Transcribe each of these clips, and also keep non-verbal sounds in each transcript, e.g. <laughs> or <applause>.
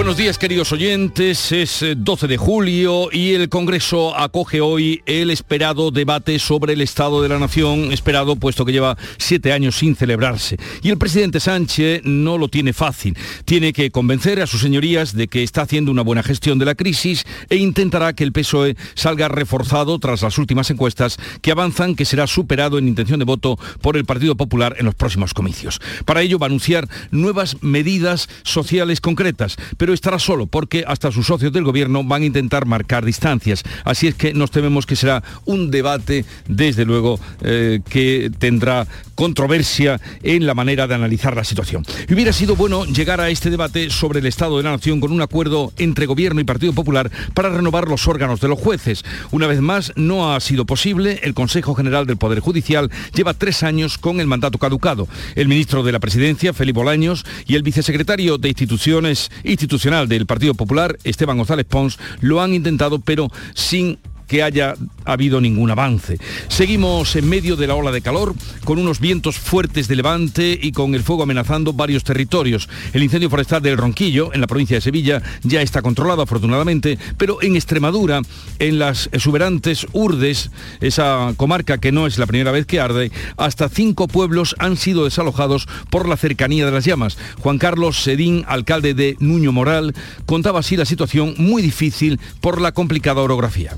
Buenos días queridos oyentes, es 12 eh, de julio y el Congreso acoge hoy el esperado debate sobre el Estado de la Nación, esperado puesto que lleva siete años sin celebrarse. Y el presidente Sánchez no lo tiene fácil, tiene que convencer a sus señorías de que está haciendo una buena gestión de la crisis e intentará que el PSOE salga reforzado tras las últimas encuestas que avanzan que será superado en intención de voto por el Partido Popular en los próximos comicios. Para ello va a anunciar nuevas medidas sociales concretas pero estará solo porque hasta sus socios del gobierno van a intentar marcar distancias. Así es que nos tememos que será un debate, desde luego, eh, que tendrá controversia en la manera de analizar la situación. Y hubiera sido bueno llegar a este debate sobre el Estado de la Nación con un acuerdo entre Gobierno y Partido Popular para renovar los órganos de los jueces. Una vez más, no ha sido posible. El Consejo General del Poder Judicial lleva tres años con el mandato caducado. El ministro de la Presidencia, Felipe Bolaños, y el vicesecretario de Instituciones, instituciones del Partido Popular, Esteban González Pons, lo han intentado, pero sin que haya habido ningún avance. Seguimos en medio de la ola de calor, con unos vientos fuertes de levante y con el fuego amenazando varios territorios. El incendio forestal del Ronquillo, en la provincia de Sevilla, ya está controlado afortunadamente, pero en Extremadura, en las exuberantes Urdes, esa comarca que no es la primera vez que arde, hasta cinco pueblos han sido desalojados por la cercanía de las llamas. Juan Carlos Sedín, alcalde de Nuño Moral, contaba así la situación muy difícil por la complicada orografía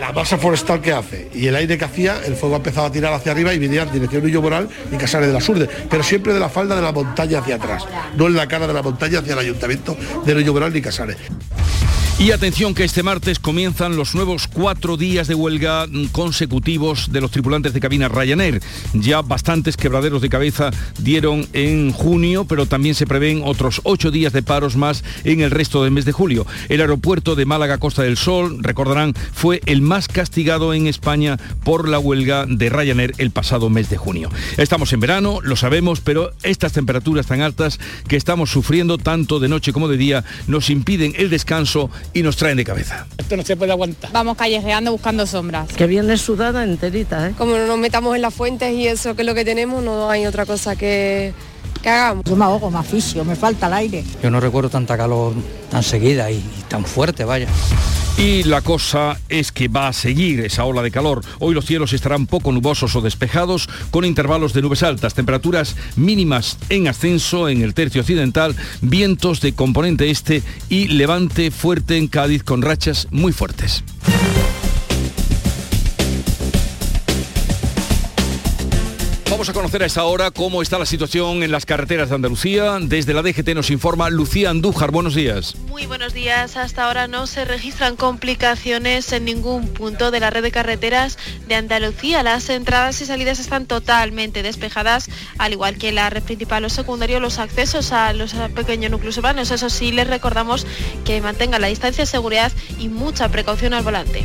la masa forestal que hace y el aire que hacía, el fuego ha empezado a tirar hacia arriba y venía en dirección Nuño Moral y Casares de la Surde, pero siempre de la falda de la montaña hacia atrás, no en la cara de la montaña hacia el ayuntamiento de Nuño Moral ni Casares. Y atención que este martes comienzan los nuevos cuatro días de huelga consecutivos de los tripulantes de cabina Ryanair. Ya bastantes quebraderos de cabeza dieron en junio, pero también se prevén otros ocho días de paros más en el resto del mes de julio. El aeropuerto de Málaga Costa del Sol, recordarán, fue el más castigado en España por la huelga de Ryanair el pasado mes de junio. Estamos en verano, lo sabemos, pero estas temperaturas tan altas que estamos sufriendo tanto de noche como de día nos impiden el descanso y nos traen de cabeza. Esto no se puede aguantar. Vamos callejeando buscando sombras. Que viene sudada enterita, ¿eh? Como no nos metamos en las fuentes y eso que es lo que tenemos, no hay otra cosa que, que hagamos. Yo me ahogo, me aficio, me falta el aire. Yo no recuerdo tanta calor tan seguida y tan fuerte, vaya. Y la cosa es que va a seguir esa ola de calor. Hoy los cielos estarán poco nubosos o despejados, con intervalos de nubes altas, temperaturas mínimas en ascenso en el tercio occidental, vientos de componente este y levante fuerte en Cádiz con rachas muy fuertes. Vamos a conocer a esta hora cómo está la situación en las carreteras de Andalucía. Desde la DGT nos informa Lucía Andújar. Buenos días. Muy buenos días. Hasta ahora no se registran complicaciones en ningún punto de la red de carreteras de Andalucía. Las entradas y salidas están totalmente despejadas, al igual que la red principal o secundario, los accesos a los pequeños núcleos urbanos. Eso sí, les recordamos que mantengan la distancia de seguridad y mucha precaución al volante.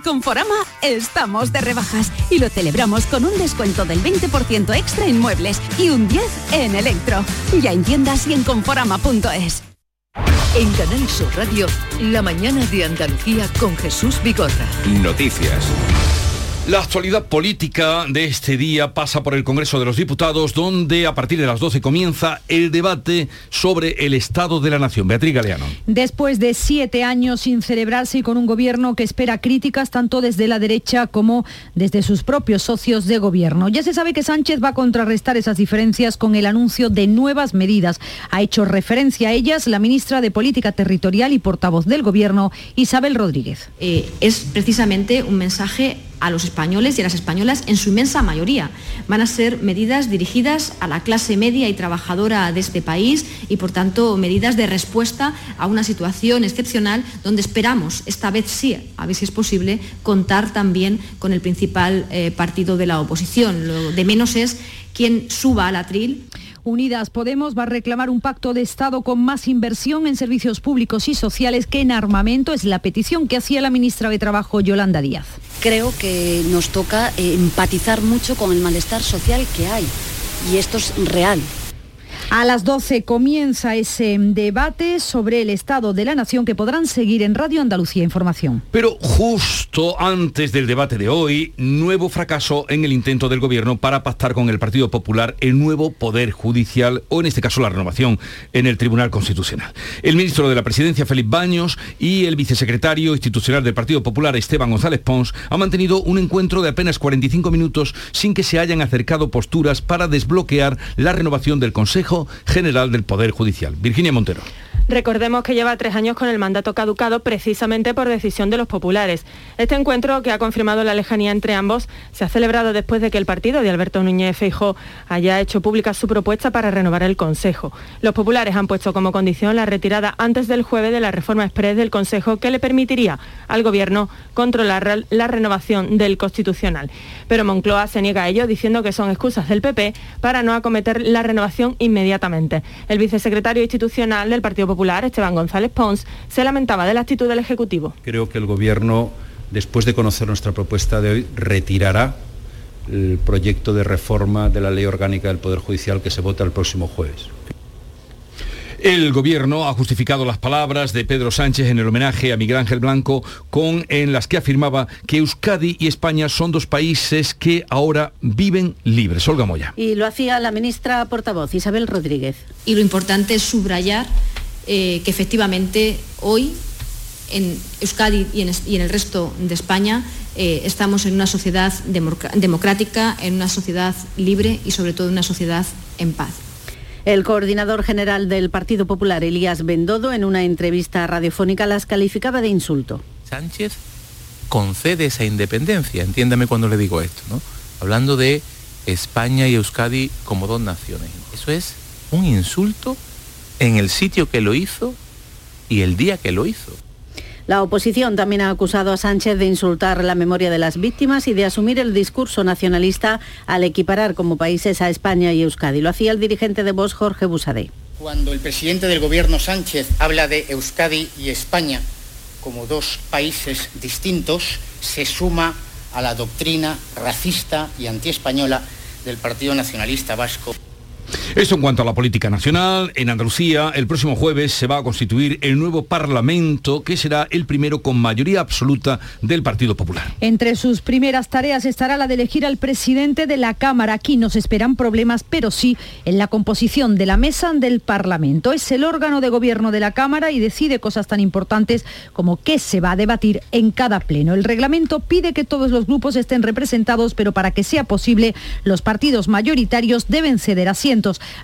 Conforama estamos de rebajas y lo celebramos con un descuento del 20% extra en muebles y un 10 en electro. Ya en tiendas y en conforama.es. En Canal Sur Radio, la mañana de Andalucía con Jesús Bigorra. Noticias. La actualidad política de este día pasa por el Congreso de los Diputados, donde a partir de las 12 comienza el debate sobre el Estado de la Nación. Beatriz Galeano. Después de siete años sin celebrarse y con un gobierno que espera críticas tanto desde la derecha como desde sus propios socios de gobierno. Ya se sabe que Sánchez va a contrarrestar esas diferencias con el anuncio de nuevas medidas. Ha hecho referencia a ellas la ministra de Política Territorial y portavoz del gobierno, Isabel Rodríguez. Eh, es precisamente un mensaje a los españoles y a las españolas en su inmensa mayoría. Van a ser medidas dirigidas a la clase media y trabajadora de este país y, por tanto, medidas de respuesta a una situación excepcional donde esperamos, esta vez sí, a ver si es posible, contar también con el principal eh, partido de la oposición. Lo de menos es quien suba al atril Unidas Podemos va a reclamar un pacto de Estado con más inversión en servicios públicos y sociales que en armamento. Es la petición que hacía la ministra de Trabajo, Yolanda Díaz. Creo que nos toca eh, empatizar mucho con el malestar social que hay. Y esto es real. A las 12 comienza ese debate sobre el estado de la nación que podrán seguir en Radio Andalucía Información. Pero justo antes del debate de hoy, nuevo fracaso en el intento del gobierno para pactar con el Partido Popular el nuevo poder judicial o en este caso la renovación en el Tribunal Constitucional. El ministro de la Presidencia, Felipe Baños, y el vicesecretario institucional del Partido Popular, Esteban González Pons, han mantenido un encuentro de apenas 45 minutos sin que se hayan acercado posturas para desbloquear la renovación del Consejo General del Poder Judicial. Virginia Montero. Recordemos que lleva tres años con el mandato caducado precisamente por decisión de los populares. Este encuentro, que ha confirmado la lejanía entre ambos, se ha celebrado después de que el partido de Alberto Núñez Feijó haya hecho pública su propuesta para renovar el Consejo. Los populares han puesto como condición la retirada antes del jueves de la reforma express del Consejo que le permitiría al Gobierno controlar la renovación del Constitucional. Pero Moncloa se niega a ello diciendo que son excusas del PP para no acometer la renovación inmediatamente. El vicesecretario institucional del Partido Popular Esteban González Pons, se lamentaba de la actitud del Ejecutivo. Creo que el Gobierno, después de conocer nuestra propuesta de hoy, retirará el proyecto de reforma de la Ley Orgánica del Poder Judicial que se vota el próximo jueves. El gobierno ha justificado las palabras de Pedro Sánchez en el homenaje a Miguel Ángel Blanco con en las que afirmaba que Euskadi y España son dos países que ahora viven libres. Olga Moya. Y lo hacía la ministra portavoz Isabel Rodríguez. Y lo importante es subrayar eh, que efectivamente hoy en Euskadi y en, el resto de España eh, estamos en una sociedad democrática, en una sociedad libre y sobre todo en una sociedad en paz. El coordinador general del Partido Popular, Elías Bendodo, en una entrevista radiofónica las calificaba de insulto. Sánchez concede esa independencia, entiéndame cuando le digo esto, ¿no? Hablando de España y Euskadi como dos naciones. Eso es un insulto en el sitio que lo hizo y el día que lo hizo. La oposición también ha acusado a Sánchez de insultar la memoria de las víctimas y de asumir el discurso nacionalista al equiparar como países a España y Euskadi. Lo hacía el dirigente de Vox, Jorge Busadé. Cuando el presidente del gobierno Sánchez habla de Euskadi y España como dos países distintos, se suma a la doctrina racista y antiespañola del Partido Nacionalista Vasco. Esto en cuanto a la política nacional. En Andalucía, el próximo jueves se va a constituir el nuevo Parlamento, que será el primero con mayoría absoluta del Partido Popular. Entre sus primeras tareas estará la de elegir al presidente de la Cámara. Aquí no se esperan problemas, pero sí en la composición de la mesa del Parlamento. Es el órgano de gobierno de la Cámara y decide cosas tan importantes como qué se va a debatir en cada pleno. El reglamento pide que todos los grupos estén representados, pero para que sea posible, los partidos mayoritarios deben ceder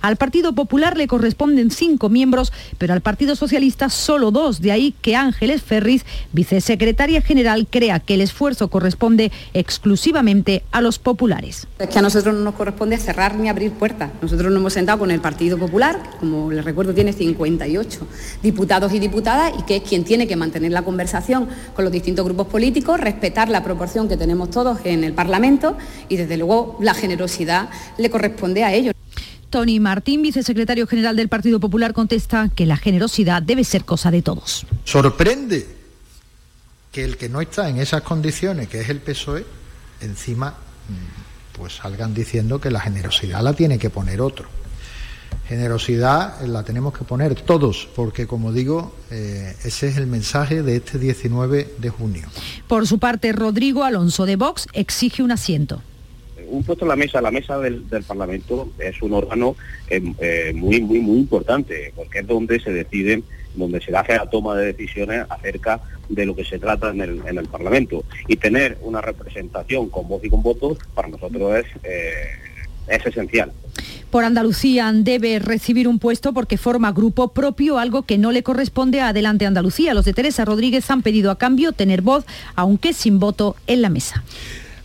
Al Partido Popular le corresponden cinco miembros, pero al Partido Socialista solo dos. De ahí que Ángeles Ferriz, vicesecretaria general, crea que el esfuerzo corresponde exclusivamente a los populares. Es que a nosotros no nos corresponde cerrar ni abrir puertas. Nosotros nos hemos sentado con el Partido Popular, como les recuerdo tiene 58 diputados y diputadas, y que es quien tiene que mantener la conversación con los distintos grupos políticos, respetar la proporción que tenemos todos en el Parlamento y desde luego la generosidad le corresponde a ellos. Tony Martín, vicesecretario general del Partido Popular, contesta que la generosidad debe ser cosa de todos. Sorprende que el que no está en esas condiciones, que es el PSOE, encima mm, pues salgan diciendo que la generosidad la tiene que poner otro. Generosidad la tenemos que poner todos, porque como digo, eh, ese es el mensaje de este 19 de junio. Por su parte, Rodrigo Alonso de Vox exige un asiento un puesto en la mesa, la mesa del, Parlamento es un órgano eh, eh, muy, muy, muy importante, porque es donde se decide, donde se hace la toma de decisiones acerca de lo que se trata en el, en el Parlamento. Y tener una representación con voz y con votos para nosotros eh, es esencial. Por Andalucía debe recibir un puesto porque forma grupo propio, algo que no le corresponde a Adelante Andalucía. Los de Teresa Rodríguez han pedido a cambio tener voz, aunque sin voto, en la mesa.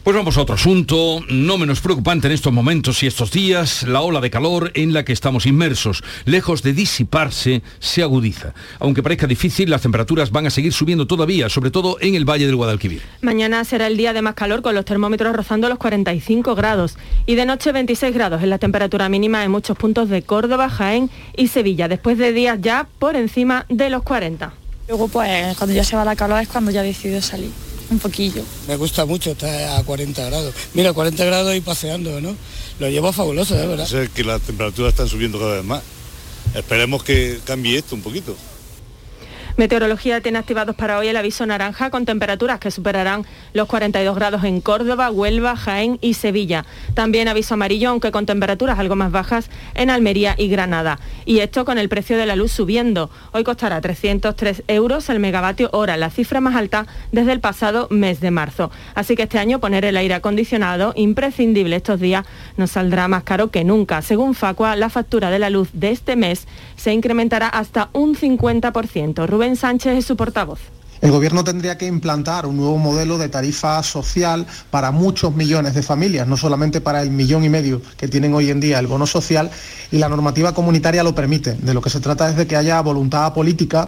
Pues vamos a otro asunto, no menos preocupante en estos momentos y estos días, la ola de calor en la que estamos inmersos. Lejos de disiparse, se agudiza. Aunque parezca difícil, las temperaturas van a seguir subiendo todavía, sobre todo en el Valle del Guadalquivir. Mañana será el día de más calor con los termómetros rozando los 45 grados y de noche 26 grados en la temperatura mínima en muchos puntos de Córdoba, Jaén y Sevilla, después de días ya por encima de los 40. Luego pues cuando ya se va la calor es cuando ya decidido salir un poquillo. Me gusta mucho estar a 40 grados. Mira, 40 grados y paseando, ¿no? Lo llevo fabuloso, de verdad. Es que las temperaturas están subiendo cada vez más. Esperemos que cambie esto un poquito. Meteorología tiene activados para hoy el aviso naranja con temperaturas que superarán los 42 grados en Córdoba, Huelva, Jaén y Sevilla. También aviso amarillo, aunque con temperaturas algo más bajas en Almería y Granada. Y esto con el precio de la luz subiendo. Hoy costará 303 euros el megavatio hora, la cifra más alta desde el pasado mes de marzo. Así que este año poner el aire acondicionado, imprescindible estos días, nos saldrá más caro que nunca. Según Facua, la factura de la luz de este mes se incrementará hasta un 50%. Rubén Sánchez es su portavoz. El Gobierno tendría que implantar un nuevo modelo de tarifa social para muchos millones de familias, no solamente para el millón y medio que tienen hoy en día el bono social, y la normativa comunitaria lo permite. De lo que se trata es de que haya voluntad política.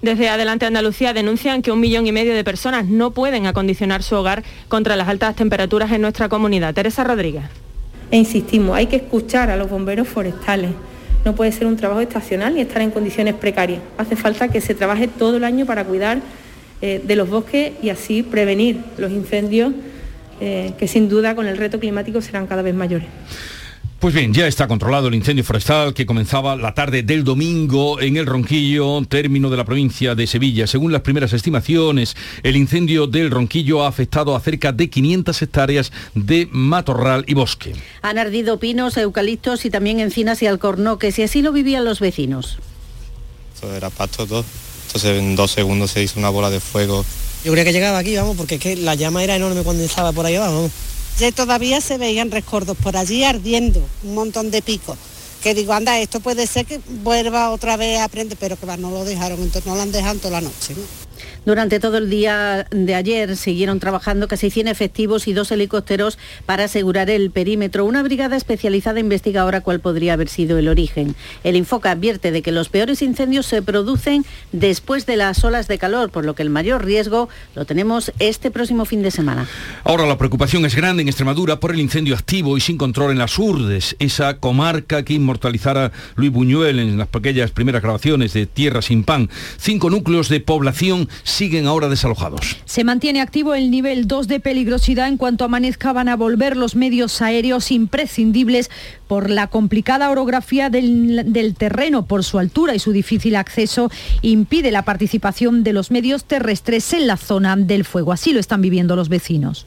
Desde Adelante Andalucía denuncian que un millón y medio de personas no pueden acondicionar su hogar contra las altas temperaturas en nuestra comunidad. Teresa Rodríguez. E insistimos, hay que escuchar a los bomberos forestales no puede ser un trabajo estacional ni estar en condiciones precarias. Hace falta que se trabaje todo el año para cuidar eh, de los bosques y así prevenir los incendios eh, que sin duda con el reto climático serán cada vez mayores. Pues bien, ya está controlado el incendio forestal que comenzaba la tarde del domingo en el Ronquillo, término de la provincia de Sevilla. Según las primeras estimaciones, el incendio del Ronquillo ha afectado a cerca de 500 hectáreas de matorral y bosque. Han ardido pinos, eucaliptos y también encinas y alcornoques y así lo vivían los vecinos. Esto era pasto todo. Entonces en dos segundos se hizo una bola de fuego. Yo creo que llegaba aquí, vamos, porque es que la llama era enorme cuando estaba por ahí abajo. Ya todavía se veían rescordos por allí ardiendo, un montón de picos. Que digo, anda, esto puede ser que vuelva otra vez a prender, pero que va, no lo dejaron, entonces no lo han dejado toda la noche. Durante todo el día de ayer siguieron trabajando casi 100 efectivos y dos helicópteros para asegurar el perímetro. Una brigada especializada investiga ahora cuál podría haber sido el origen. El Infoca advierte de que los peores incendios se producen después de las olas de calor, por lo que el mayor riesgo lo tenemos este próximo fin de semana. Ahora la preocupación es grande en Extremadura por el incendio activo y sin control en las Urdes, esa comarca que inmortalizara Luis Buñuel en las pequeñas primeras grabaciones de Tierra sin pan. Cinco núcleos de población siguen ahora desalojados. Se mantiene activo el nivel 2 de peligrosidad. En cuanto amanezca van a volver los medios aéreos imprescindibles por la complicada orografía del, del terreno, por su altura y su difícil acceso, impide la participación de los medios terrestres en la zona del fuego. Así lo están viviendo los vecinos.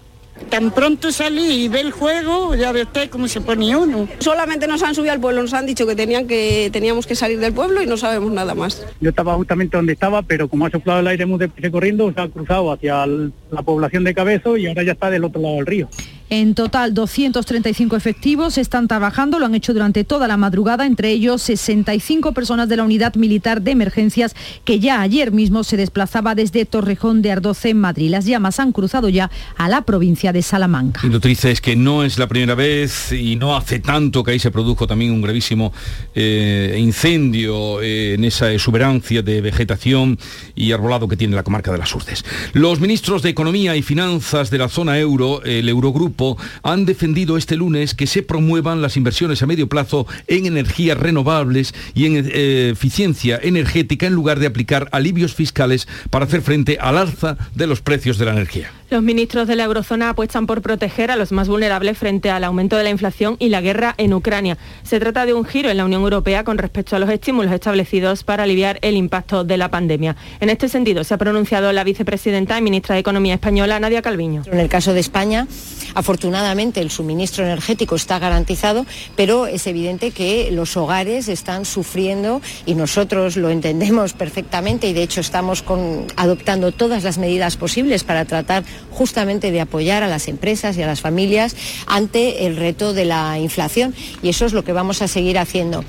Tan pronto salí y ve el juego, ya ve usted cómo se pone uno. Solamente nos han subido al pueblo, nos han dicho que, tenían que teníamos que salir del pueblo y no sabemos nada más. Yo estaba justamente donde estaba, pero como ha soplado el aire muy deprisa corriendo, se ha cruzado hacia la población de Cabezo y ahora ya está del otro lado del río. En total, 235 efectivos están trabajando, lo han hecho durante toda la madrugada, entre ellos 65 personas de la Unidad Militar de Emergencias que ya ayer mismo se desplazaba desde Torrejón de Ardoce en Madrid. Las llamas han cruzado ya a la provincia de Salamanca. Y lo triste es que no es la primera vez y no hace tanto que ahí se produjo también un gravísimo eh, incendio eh, en esa exuberancia de vegetación y arbolado que tiene la comarca de las Urdes. Los ministros de Economía y Finanzas de la zona euro, el Eurogrupo, han defendido este lunes que se promuevan las inversiones a medio plazo en energías renovables y en eh, eficiencia energética en lugar de aplicar alivios fiscales para hacer frente al alza de los precios de la energía. Los ministros de la eurozona apuestan por proteger a los más vulnerables frente al aumento de la inflación y la guerra en Ucrania. Se trata de un giro en la Unión Europea con respecto a los estímulos establecidos para aliviar el impacto de la pandemia. En este sentido, se ha pronunciado la vicepresidenta y ministra de Economía española, Nadia Calviño. En el caso de España, afortunadamente el suministro energético está garantizado, pero es evidente que los hogares están sufriendo y nosotros lo entendemos perfectamente y de hecho estamos adoptando todas las medidas posibles para tratar justamente de apoyar a las empresas y a las familias ante el reto de la inflación y eso es lo que vamos a seguir haciendo.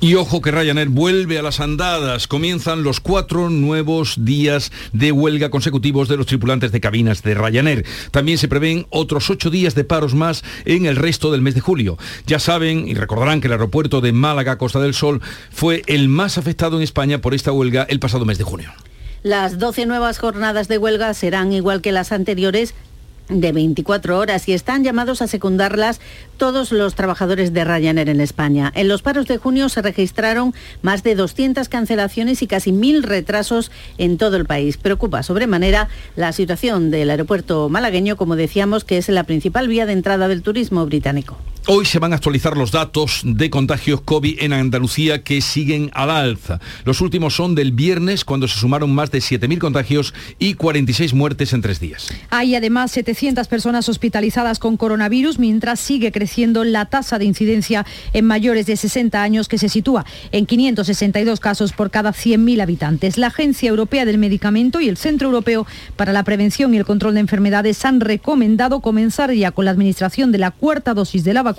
Y ojo que Ryanair vuelve a las andadas. Comienzan los cuatro nuevos días de huelga consecutivos de los tripulantes de cabinas de Ryanair. También se prevén otros ocho días de paros más en el resto del mes de julio. Ya saben y recordarán que el aeropuerto de Málaga, Costa del Sol, fue el más afectado en España por esta huelga el pasado mes de junio. Las 12 nuevas jornadas de huelga serán igual que las anteriores de 24 horas y están llamados a secundarlas todos los trabajadores de Ryanair en España. En los paros de junio se registraron más de 200 cancelaciones y casi mil retrasos en todo el país. Preocupa sobremanera la situación del aeropuerto malagueño, como decíamos, que es la principal vía de entrada del turismo británico. Hoy se van a actualizar los datos de contagios COVID en Andalucía que siguen al alza. Los últimos son del viernes, cuando se sumaron más de 7.000 contagios y 46 muertes en tres días. Hay además 700 personas hospitalizadas con coronavirus, mientras sigue creciendo la tasa de incidencia en mayores de 60 años, que se sitúa en 562 casos por cada 100.000 habitantes. La Agencia Europea del Medicamento y el Centro Europeo para la Prevención y el Control de Enfermedades han recomendado comenzar ya con la administración de la cuarta dosis de la vacuna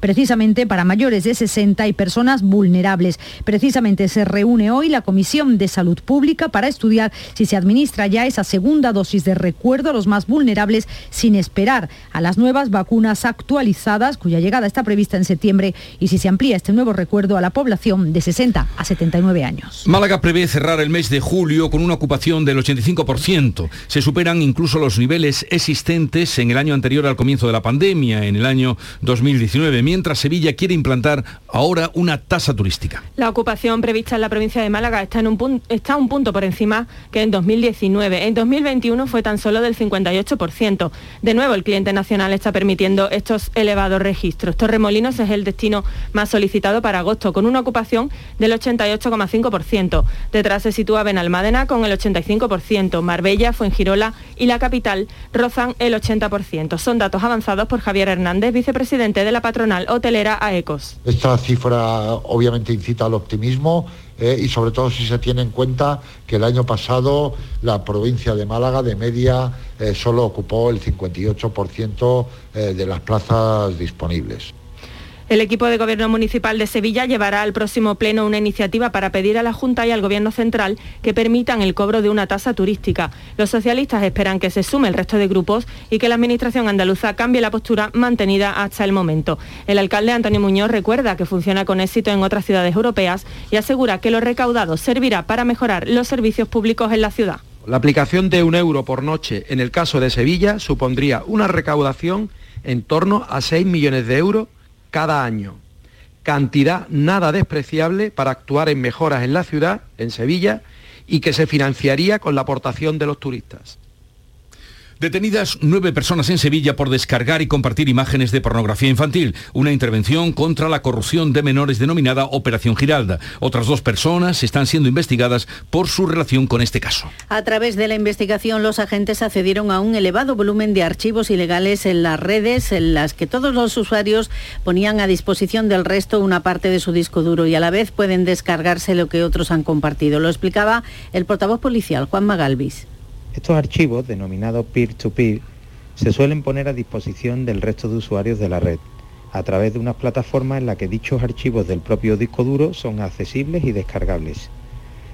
precisamente para mayores de 60 y personas vulnerables. Precisamente se reúne hoy la Comisión de Salud Pública para estudiar si se administra ya esa segunda dosis de recuerdo a los más vulnerables sin esperar a las nuevas vacunas actualizadas cuya llegada está prevista en septiembre y si se amplía este nuevo recuerdo a la población de 60 a 79 años. Málaga prevé cerrar el mes de julio con una ocupación del 85%. Se superan incluso los niveles existentes en el año anterior al comienzo de la pandemia, en el año 2000 2019, mientras Sevilla quiere implantar ahora una tasa turística. La ocupación prevista en la provincia de Málaga está, en un, punto, está un punto por encima que en 2019. En 2021 fue tan solo del 58%. De nuevo, el cliente nacional está permitiendo estos elevados registros. Torremolinos es el destino más solicitado para agosto, con una ocupación del 88,5%. Detrás se sitúa Benalmádena con el 85%, Marbella, Fuengirola y la capital rozan el 80%. Son datos avanzados por Javier Hernández, vicepresidente de la patronal hotelera AECOS. Esta cifra obviamente incita al optimismo eh, y sobre todo si se tiene en cuenta que el año pasado la provincia de Málaga de media eh, solo ocupó el 58% eh, de las plazas disponibles. El equipo de Gobierno Municipal de Sevilla llevará al próximo pleno una iniciativa para pedir a la Junta y al Gobierno Central que permitan el cobro de una tasa turística. Los socialistas esperan que se sume el resto de grupos y que la Administración andaluza cambie la postura mantenida hasta el momento. El alcalde Antonio Muñoz recuerda que funciona con éxito en otras ciudades europeas y asegura que lo recaudado servirá para mejorar los servicios públicos en la ciudad. La aplicación de un euro por noche en el caso de Sevilla supondría una recaudación en torno a 6 millones de euros cada año. Cantidad nada despreciable para actuar en mejoras en la ciudad, en Sevilla, y que se financiaría con la aportación de los turistas. Detenidas nueve personas en Sevilla por descargar y compartir imágenes de pornografía infantil. Una intervención contra la corrupción de menores denominada Operación Giralda. Otras dos personas están siendo investigadas por su relación con este caso. A través de la investigación, los agentes accedieron a un elevado volumen de archivos ilegales en las redes en las que todos los usuarios ponían a disposición del resto una parte de su disco duro y a la vez pueden descargarse lo que otros han compartido. Lo explicaba el portavoz policial, Juan Magalvis. Estos archivos, denominados peer-to-peer, se suelen poner a disposición del resto de usuarios de la red, a través de unas plataformas en las que dichos archivos del propio disco duro son accesibles y descargables.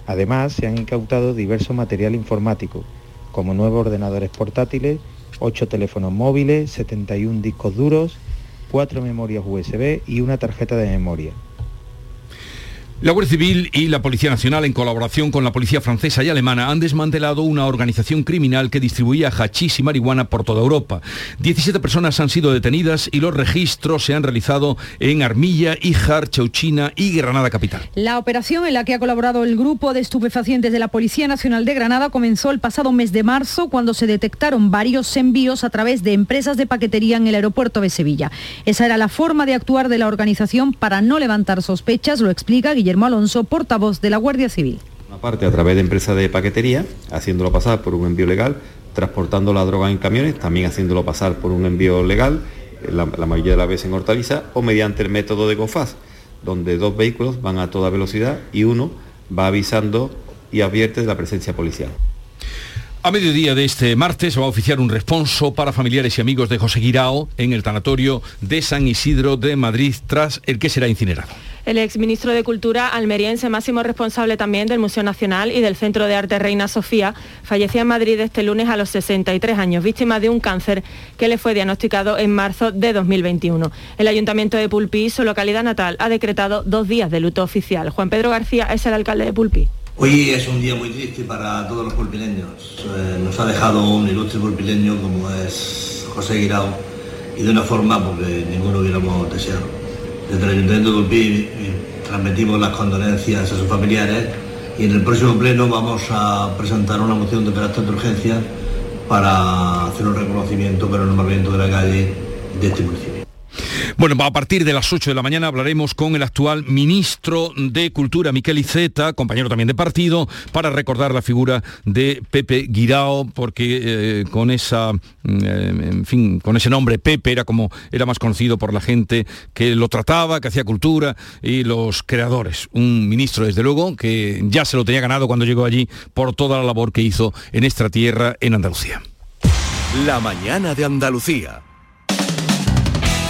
Además, se han incautado diverso material informático, como nuevos ordenadores portátiles, 8 teléfonos móviles, 71 discos duros, 4 memorias USB y una tarjeta de memoria. La Guardia Civil y la Policía Nacional, en colaboración con la Policía Francesa y Alemana, han desmantelado una organización criminal que distribuía hachís y marihuana por toda Europa. 17 personas han sido detenidas y los registros se han realizado en Armilla, Ijar, Chauchina y Granada Capital. La operación en la que ha colaborado el grupo de estupefacientes de la Policía Nacional de Granada comenzó el pasado mes de marzo cuando se detectaron varios envíos a través de empresas de paquetería en el aeropuerto de Sevilla. Esa era la forma de actuar de la organización para no levantar sospechas, lo explica Guillermo Alonso, portavoz de la Guardia Civil. Una parte a través de empresas de paquetería, haciéndolo pasar por un envío legal, transportando la droga en camiones, también haciéndolo pasar por un envío legal, la, mayoría de las veces en hortaliza, o mediante el método de GOFAS, donde dos vehículos van a toda velocidad y uno va avisando y advierte de la presencia policial. A mediodía de este martes va a oficiar un responso para familiares y amigos de José Guirao en el tanatorio de San Isidro de Madrid tras el que será incinerado. El exministro de Cultura almeriense, máximo responsable también del Museo Nacional y del Centro de Arte Reina Sofía, fallecía en Madrid este lunes a los 63 años, víctima de un cáncer que le fue diagnosticado en marzo de 2021. El Ayuntamiento de Pulpí, su localidad natal, ha decretado dos días de luto oficial. Juan Pedro García es el alcalde de Pulpí. Hoy es un día muy triste para todos los pulpileños. Eh, nos ha dejado un ilustre pulpileño como es José Guirao y de una forma porque ninguno hubiéramos deseado. Desde el Ayuntamiento de Pulpí eh, transmitimos las condolencias a sus familiares y en el próximo pleno vamos a presentar una moción de carácter de urgencia para hacer un reconocimiento para el nombramiento de la calle de este municipio. Bueno, a partir de las 8 de la mañana hablaremos con el actual ministro de Cultura, Miquel Iceta, compañero también de partido, para recordar la figura de Pepe Guirao, porque eh, con esa, mm, eh, en fin, con ese nombre Pepe era como era más conocido por la gente que lo trataba, que hacía cultura y los creadores. Un ministro, desde luego, que ya se lo tenía ganado cuando llegó allí por toda la labor que hizo en esta tierra, en Andalucía. La mañana de Andalucía.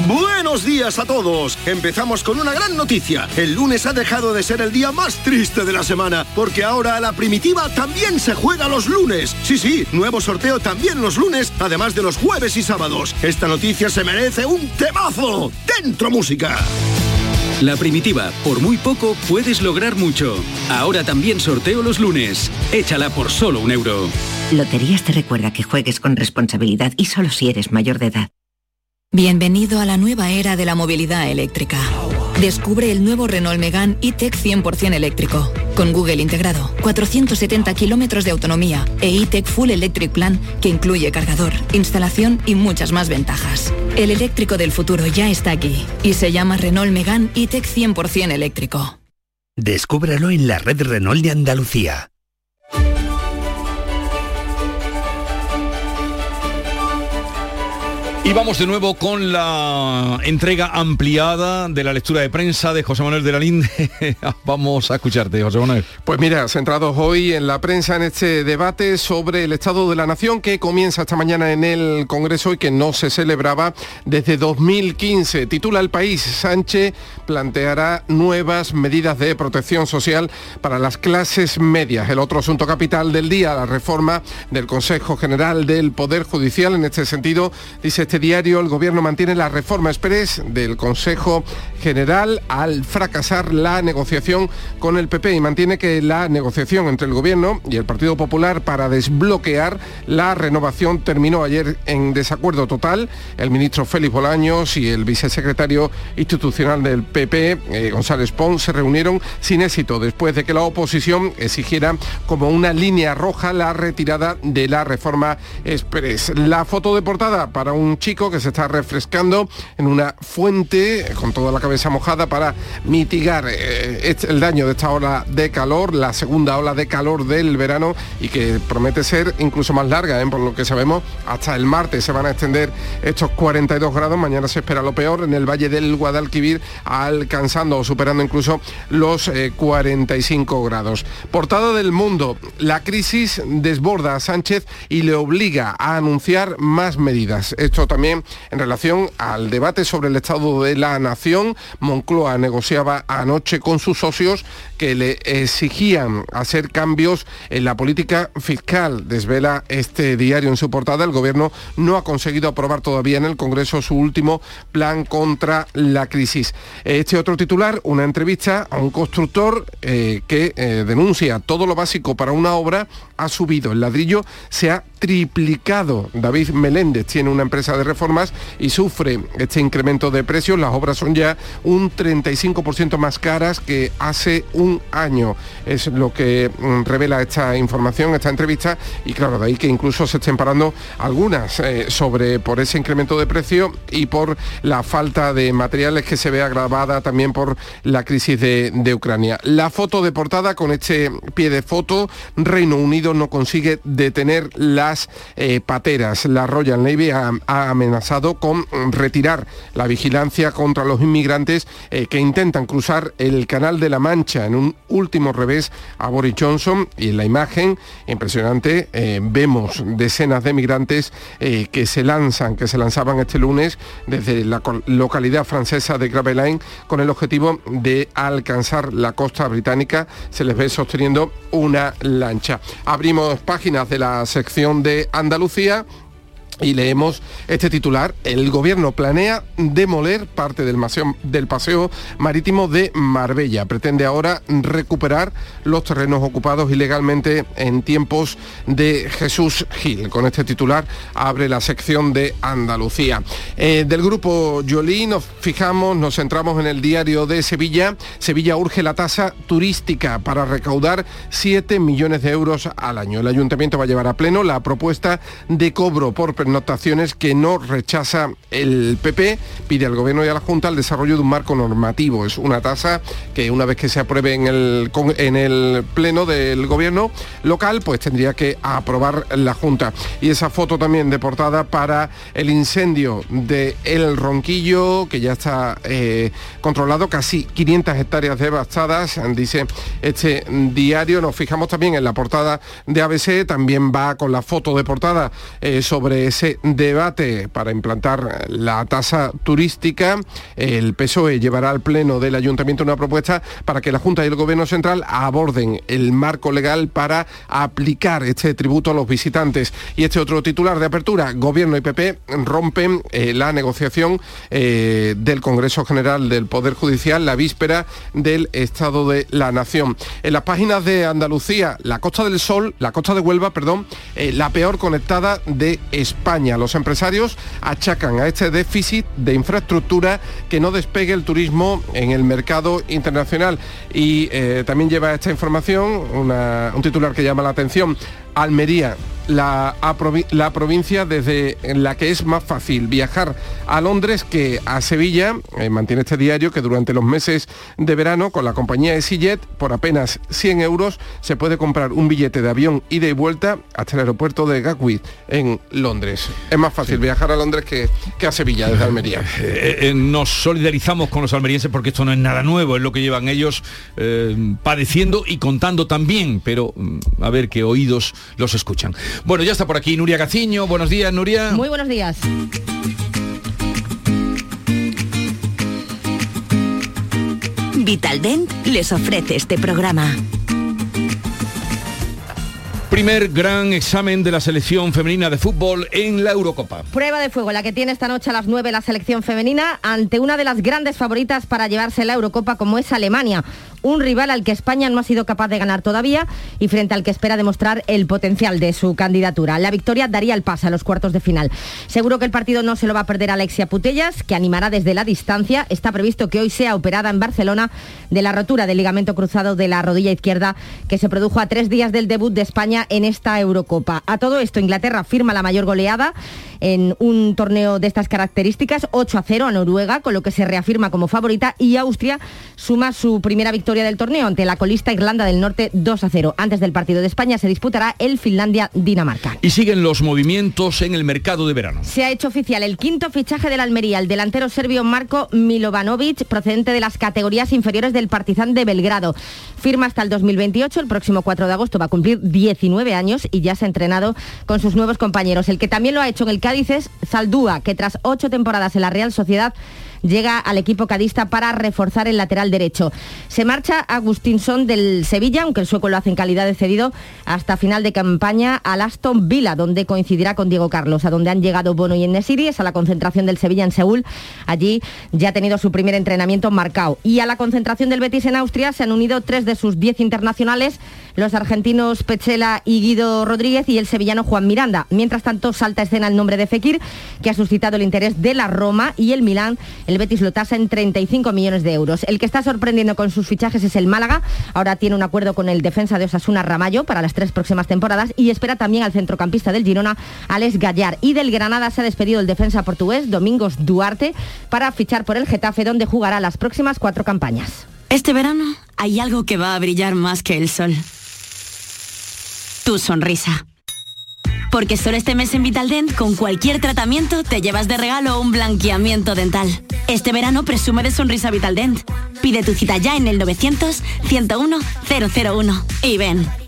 Buenos días a todos. Empezamos con una gran noticia. El lunes ha dejado de ser el día más triste de la semana, porque ahora la primitiva también se juega los lunes. Sí, sí, nuevo sorteo también los lunes, además de los jueves y sábados. Esta noticia se merece un temazo. Dentro música. La primitiva, por muy poco puedes lograr mucho. Ahora también sorteo los lunes. Échala por solo un euro. Loterías te recuerda que juegues con responsabilidad y solo si eres mayor de edad. Bienvenido a la nueva era de la movilidad eléctrica. Descubre el nuevo Renault Megane E-Tech 100% eléctrico, con Google integrado, 470 kilómetros de autonomía e E-Tech Full Electric Plan que incluye cargador, instalación y muchas más ventajas. El eléctrico del futuro ya está aquí y se llama Renault Megane E-Tech 100% eléctrico. Descúbralo en la red Renault de Andalucía. Y vamos de nuevo con la entrega ampliada de la lectura de prensa de José Manuel de la Linde. <laughs> vamos a escucharte, José Manuel. Pues mira, centrados hoy en la prensa en este debate sobre el Estado de la Nación que comienza esta mañana en el Congreso y que no se celebraba desde 2015. Titula El País, Sánchez planteará nuevas medidas de protección social para las clases medias. El otro asunto capital del día, la reforma del Consejo General del Poder Judicial. En este sentido, dice este diario, el Gobierno mantiene la reforma express del Consejo General al fracasar la negociación con el PP y mantiene que la negociación entre el Gobierno y el Partido Popular para desbloquear la renovación terminó ayer en desacuerdo total. El ministro Félix Bolaños y el vicesecretario institucional del PP, eh, González Pons, se reunieron sin éxito después de que la oposición exigiera como una línea roja la retirada de la reforma express. La foto de portada para un chico que se está refrescando en una fuente con toda la cabeza mojada para mitigar eh, el daño de esta ola de calor, la segunda ola de calor del verano y que promete ser incluso más larga, ¿eh? por lo que sabemos, hasta el martes se van a extender estos 42 grados, mañana se espera lo peor en el Valle del Guadalquivir, alcanzando o superando incluso los 45 eh, grados. Portada del mundo, la crisis desborda a Sánchez y le obliga a anunciar más medidas. Esto también en relación al debate sobre el estado de la nación. Moncloa negociaba anoche con sus socios que le exigían hacer cambios en la política fiscal. Desvela este diario en su portada. El gobierno no ha conseguido aprobar todavía en el Congreso su último plan contra la crisis. Este otro titular, una entrevista a un constructor eh, que eh, denuncia todo lo básico para una obra ha subido. El ladrillo se ha triplicado. David Meléndez tiene una empresa de reformas y sufre este incremento de precios. Las obras son ya un 35% más caras que hace un año. Es lo que mm, revela esta información, esta entrevista. Y claro, de ahí que incluso se estén parando algunas eh, sobre por ese incremento de precio y por la falta de materiales que se ve agravada también por la crisis de, Ucrania. La foto de portada con este pie de foto, Reino Unido no consigue detener las eh, pateras. La Royal Navy ha, amenazado con retirar la vigilancia contra los inmigrantes eh, que intentan cruzar el Canal de la Mancha en un último revés a Boris Johnson y en la imagen impresionante eh, vemos decenas de migrantes eh, que se lanzan, que se lanzaban este lunes desde la localidad francesa de Gravelines con el objetivo de alcanzar la costa británica. Se les ve sosteniendo una lancha. Abrimos páginas de la sección de Andalucía y leemos este titular, el gobierno planea demoler parte del, del, paseo marítimo de Marbella. Pretende ahora recuperar los terrenos ocupados ilegalmente en tiempos de Jesús Gil. Con este titular abre la sección de Andalucía. Eh, del grupo Yolí nos fijamos, nos centramos en el diario de Sevilla. Sevilla urge la tasa turística para recaudar 7 millones de euros al año. El ayuntamiento va a llevar a pleno la propuesta de cobro por notaciones que no rechaza el PP, pide al Gobierno y a la Junta el desarrollo de un marco normativo. Es una tasa que una vez que se apruebe en el, en el Pleno del Gobierno local, pues tendría que aprobar la Junta. Y esa foto también de portada para el incendio de El Ronquillo, que ya está eh, controlado, casi 500 hectáreas devastadas, dice este diario. Nos fijamos también en la portada de ABC, también va con la foto de portada eh, sobre ese debate para implantar la tasa turística. El PSOE llevará al Pleno del Ayuntamiento una propuesta para que la Junta y el Gobierno Central aborden el marco legal para aplicar este tributo a los visitantes. Y este otro titular de apertura, Gobierno y PP rompen eh, la negociación eh, del Congreso General del Poder Judicial la víspera del Estado de la Nación. En las páginas de Andalucía, la Costa del Sol, la Costa de Huelva, perdón, eh, la peor conectada de España los empresarios achacan a este déficit de infraestructura que no despegue el turismo en el mercado internacional. Y eh, también lleva esta información un titular que llama la atención. Almería la, la, provincia desde la que es más fácil viajar a Londres que a Sevilla. Eh, mantiene este diario que durante los meses de verano con la compañía EasyJet por apenas 100 euros se puede comprar un billete de avión ida y vuelta hasta el aeropuerto de Gatwick en Londres. Es más fácil viajar a Londres que, que a Sevilla desde Almería. <laughs> Eh, eh, nos solidarizamos con los almerienses porque esto no es nada nuevo, es lo que llevan ellos padeciendo y contando también, pero mm, a ver qué oídos los escuchan. Bueno, ya está por aquí Nuria Gaciño. Buenos días, Nuria. Muy buenos días. Vitaldent les ofrece este programa. Primer gran examen de la selección femenina de fútbol en la Eurocopa. Prueba de fuego, la que tiene esta noche a las 9 la selección femenina ante una de las grandes favoritas para llevarse la Eurocopa como es Alemania un rival al que España no ha sido capaz de ganar todavía y frente al que espera demostrar el potencial de su candidatura. La victoria daría el pase a los cuartos de final. Seguro que el partido no se lo va a perder Alexia Putellas, que animará desde la distancia. Está previsto que hoy sea operada en Barcelona de la rotura del ligamento cruzado de la rodilla izquierda que se produjo a tres días del debut de España en esta Eurocopa. A todo esto, Inglaterra firma la mayor goleada en un torneo de estas características, 8 a 0 a Noruega, con lo que se reafirma como favorita y Austria suma su primera victoria del torneo ante la colista Irlanda del Norte 2 a 0. Antes del partido de España se disputará el Finlandia-Dinamarca. Y siguen los movimientos en el mercado de verano. Se ha hecho oficial el quinto fichaje de la Almería, el delantero serbio Marco Milovanovic, procedente de las categorías inferiores del Partizan de Belgrado. Firma hasta el 2028, el próximo 4 de agosto va a cumplir 19 años y ya se ha entrenado con sus nuevos compañeros. El que también lo ha hecho en el dices Saldúa, que tras ocho temporadas en la Real Sociedad llega al equipo cadista para reforzar el lateral derecho. Se marcha Agustinson del Sevilla, aunque el sueco lo hace en calidad de cedido, hasta final de campaña al Aston Villa, donde coincidirá con Diego Carlos, a donde han llegado Bono y Enesiri, es a la concentración del Sevilla en Seúl. Allí ya ha tenido su primer entrenamiento marcado. Y a la concentración del Betis en Austria se han unido tres de sus diez internacionales, los argentinos Pechela y Guido Rodríguez y el sevillano Juan Miranda. Mientras tanto, salta escena el nombre de Fekir, que ha suscitado el interés de la Roma y el Milán Betis lo tasa en 35 millones de euros. El que está sorprendiendo con sus fichajes es el Málaga. Ahora tiene un acuerdo con el defensa de Osasuna Ramallo para las tres próximas temporadas y espera también al centrocampista del Girona, Alex Gallar. Y del Granada se ha despedido el defensa portugués, Domingos Duarte, para fichar por el Getafe, donde jugará las próximas cuatro campañas. Este verano hay algo que va a brillar más que el sol. Tu sonrisa. Porque solo este mes en Vitaldent, con cualquier tratamiento, te llevas de regalo un blanqueamiento dental. Este verano presume de sonrisa Vitaldent. Pide tu cita ya en el 900 101 001 y ven.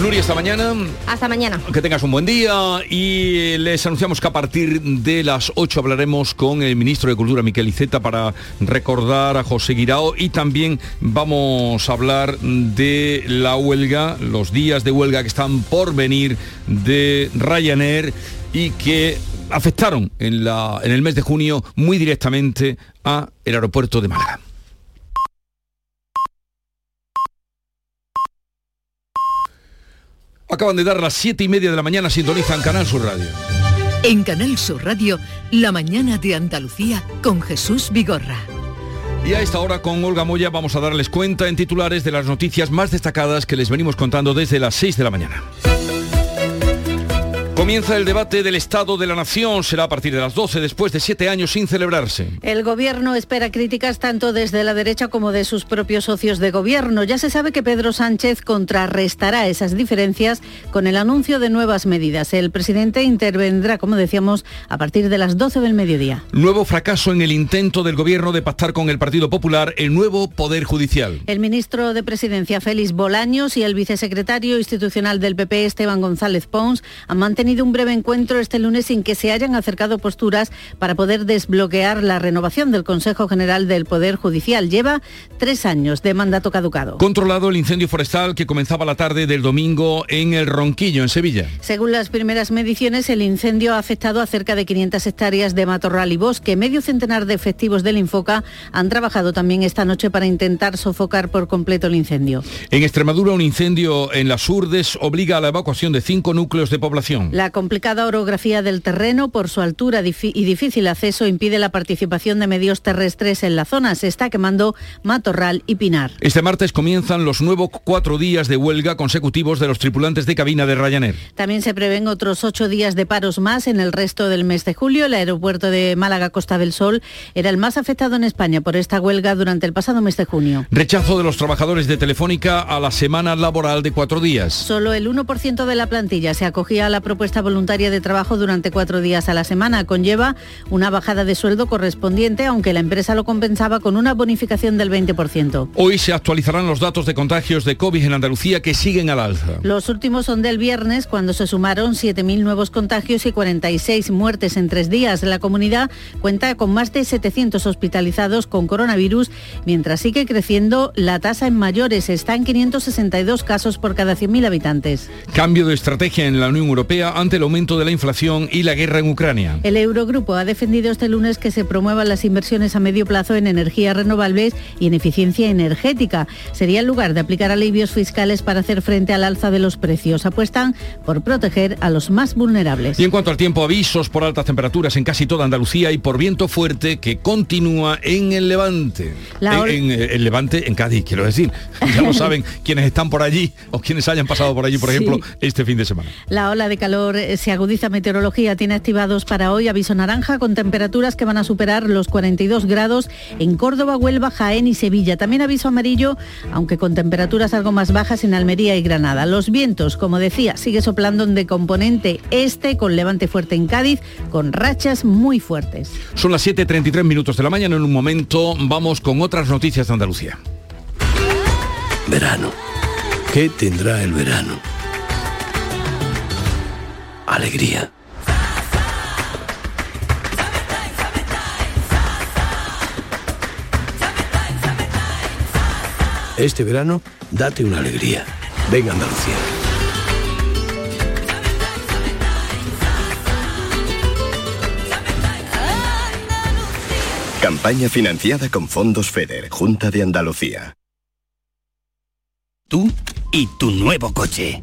Nuria, esta mañana. Hasta mañana. Que tengas un buen día y les anunciamos que a partir de las 8 hablaremos con el ministro de Cultura, Miquel Iceta, para recordar a José Guirao y también vamos a hablar de la huelga, los días de huelga que están por venir de Ryanair y que afectaron en, la, en el mes de junio muy directamente a el aeropuerto de Málaga. Acaban de dar las siete y media de la mañana, sintonizan Canal Sur Radio. En Canal Sur Radio, La mañana de Andalucía con Jesús Vigorra. Y a esta hora con Olga Moya vamos a darles cuenta en titulares de las noticias más destacadas que les venimos contando desde las 6 de la mañana. Comienza el debate del Estado de la Nación. Será a partir de las 12, después de siete años sin celebrarse. El Gobierno espera críticas tanto desde la derecha como de sus propios socios de Gobierno. Ya se sabe que Pedro Sánchez contrarrestará esas diferencias con el anuncio de nuevas medidas. El presidente intervendrá, como decíamos, a partir de las 12 del mediodía. Nuevo fracaso en el intento del Gobierno de pactar con el Partido Popular el nuevo Poder Judicial. El ministro de Presidencia, Félix Bolaños, y el vicesecretario institucional del PP, Esteban González Pons, han mantenido un breve encuentro este lunes sin que se hayan acercado posturas para poder desbloquear la renovación del Consejo General del Poder Judicial. Lleva tres años de mandato caducado. Controlado el incendio forestal que comenzaba la tarde del domingo en el Ronquillo, en Sevilla. Según las primeras mediciones, el incendio ha afectado a cerca de 500 hectáreas de matorral y bosque. Medio centenar de efectivos del Infoca han trabajado también esta noche para intentar sofocar por completo el incendio. En Extremadura, un incendio en las Urdes obliga a la evacuación de cinco núcleos de población. La complicada orografía del terreno, por su altura y difícil acceso, impide la participación de medios terrestres en la zona. Se está quemando matorral y pinar. Este martes comienzan los nuevos cuatro días de huelga consecutivos de los tripulantes de cabina de Ryanair. También se prevén otros ocho días de paros más en el resto del mes de julio. El aeropuerto de Málaga Costa del Sol era el más afectado en España por esta huelga durante el pasado mes de junio. Rechazo de los trabajadores de Telefónica a la semana laboral de cuatro días. Solo el 1% de la plantilla se acogía a la propuesta voluntaria de trabajo durante cuatro días a la semana. Conlleva una bajada de sueldo correspondiente, aunque la empresa lo compensaba con una bonificación del 20%. Hoy se actualizarán los datos de contagios de COVID en Andalucía que siguen al alza. Los últimos son del viernes, cuando se sumaron 7.000 nuevos contagios y 46 muertes en tres días. La comunidad cuenta con más de 700 hospitalizados con coronavirus, mientras sigue creciendo la tasa en mayores. Está en 562 casos por cada 100.000 habitantes. Cambio de estrategia en la Unión Europea ante el aumento de la inflación y la guerra en Ucrania. El Eurogrupo ha defendido este lunes que se promuevan las inversiones a medio plazo en energías renovables y en eficiencia energética. Sería el lugar de aplicar alivios fiscales para hacer frente al alza de los precios. Apuestan por proteger a los más vulnerables. Y en cuanto al tiempo, avisos por altas temperaturas en casi toda Andalucía y por viento fuerte que continúa en el Levante. En, en, el Levante, en Cádiz, quiero decir. <laughs> Ya lo saben quienes están por allí o quienes hayan pasado por allí, por ejemplo, este fin de semana. La ola de calor se agudiza meteorología. Tiene activados para hoy aviso naranja con temperaturas que van a superar los 42 grados en Córdoba, Huelva, Jaén y Sevilla. También aviso amarillo, aunque con temperaturas algo más bajas en Almería y Granada. Los vientos, como decía, sigue soplando de componente este con levante fuerte en Cádiz, con rachas muy fuertes. Son las 7.33 minutos de la mañana. En un momento vamos con otras noticias de Andalucía. Verano. ¿Qué tendrá el verano? Alegría. Este verano, date una alegría. Venga Andalucía. Campaña financiada con fondos FEDER, Junta de Andalucía. Tú y tu nuevo coche.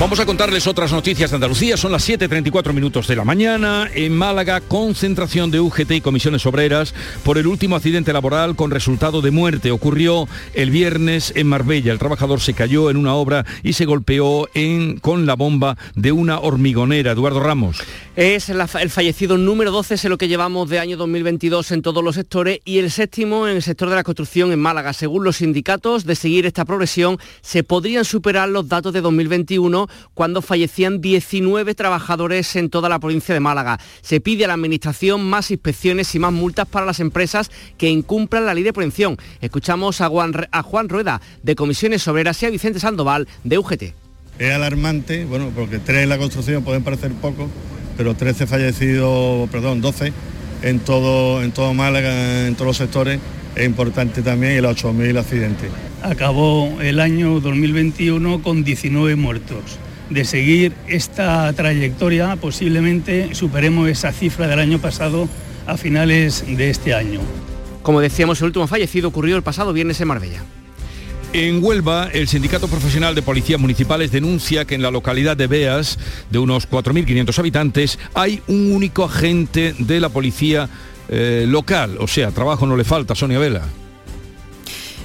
Vamos a contarles otras noticias de Andalucía. Son las 7.34 minutos de la mañana. En Málaga, concentración de UGT y comisiones obreras por el último accidente laboral con resultado de muerte. Ocurrió el viernes en Marbella. El trabajador se cayó en una obra y se golpeó con la bomba de una hormigonera. Eduardo Ramos. Es el fallecido número 12, es lo que llevamos de año 2022 en todos los sectores y el séptimo en el sector de la construcción en Málaga. Según los sindicatos, de seguir esta progresión, se podrían superar los datos de 2021 cuando fallecían 19 trabajadores en toda la provincia de Málaga. Se pide a la Administración más inspecciones y más multas para las empresas que incumplan la ley de prevención. Escuchamos a Juan, a Juan Rueda de Comisiones Obreras y a Vicente Sandoval de UGT. Es alarmante, bueno, porque tres en la construcción pueden parecer poco, pero 13 fallecidos, perdón, 12 en todo, en todo Málaga, en todos los sectores, es importante también y los 8.000 accidentes. Acabó el año 2021 con 19 muertos de seguir esta trayectoria, posiblemente superemos esa cifra del año pasado a finales de este año. Como decíamos, el último fallecido ocurrió el pasado viernes en Marbella. En Huelva, el Sindicato Profesional de Policías Municipales denuncia que en la localidad de Beas, de unos 4.500 habitantes, hay un único agente de la policía eh, local. O sea, trabajo no le falta, Sonia Vela.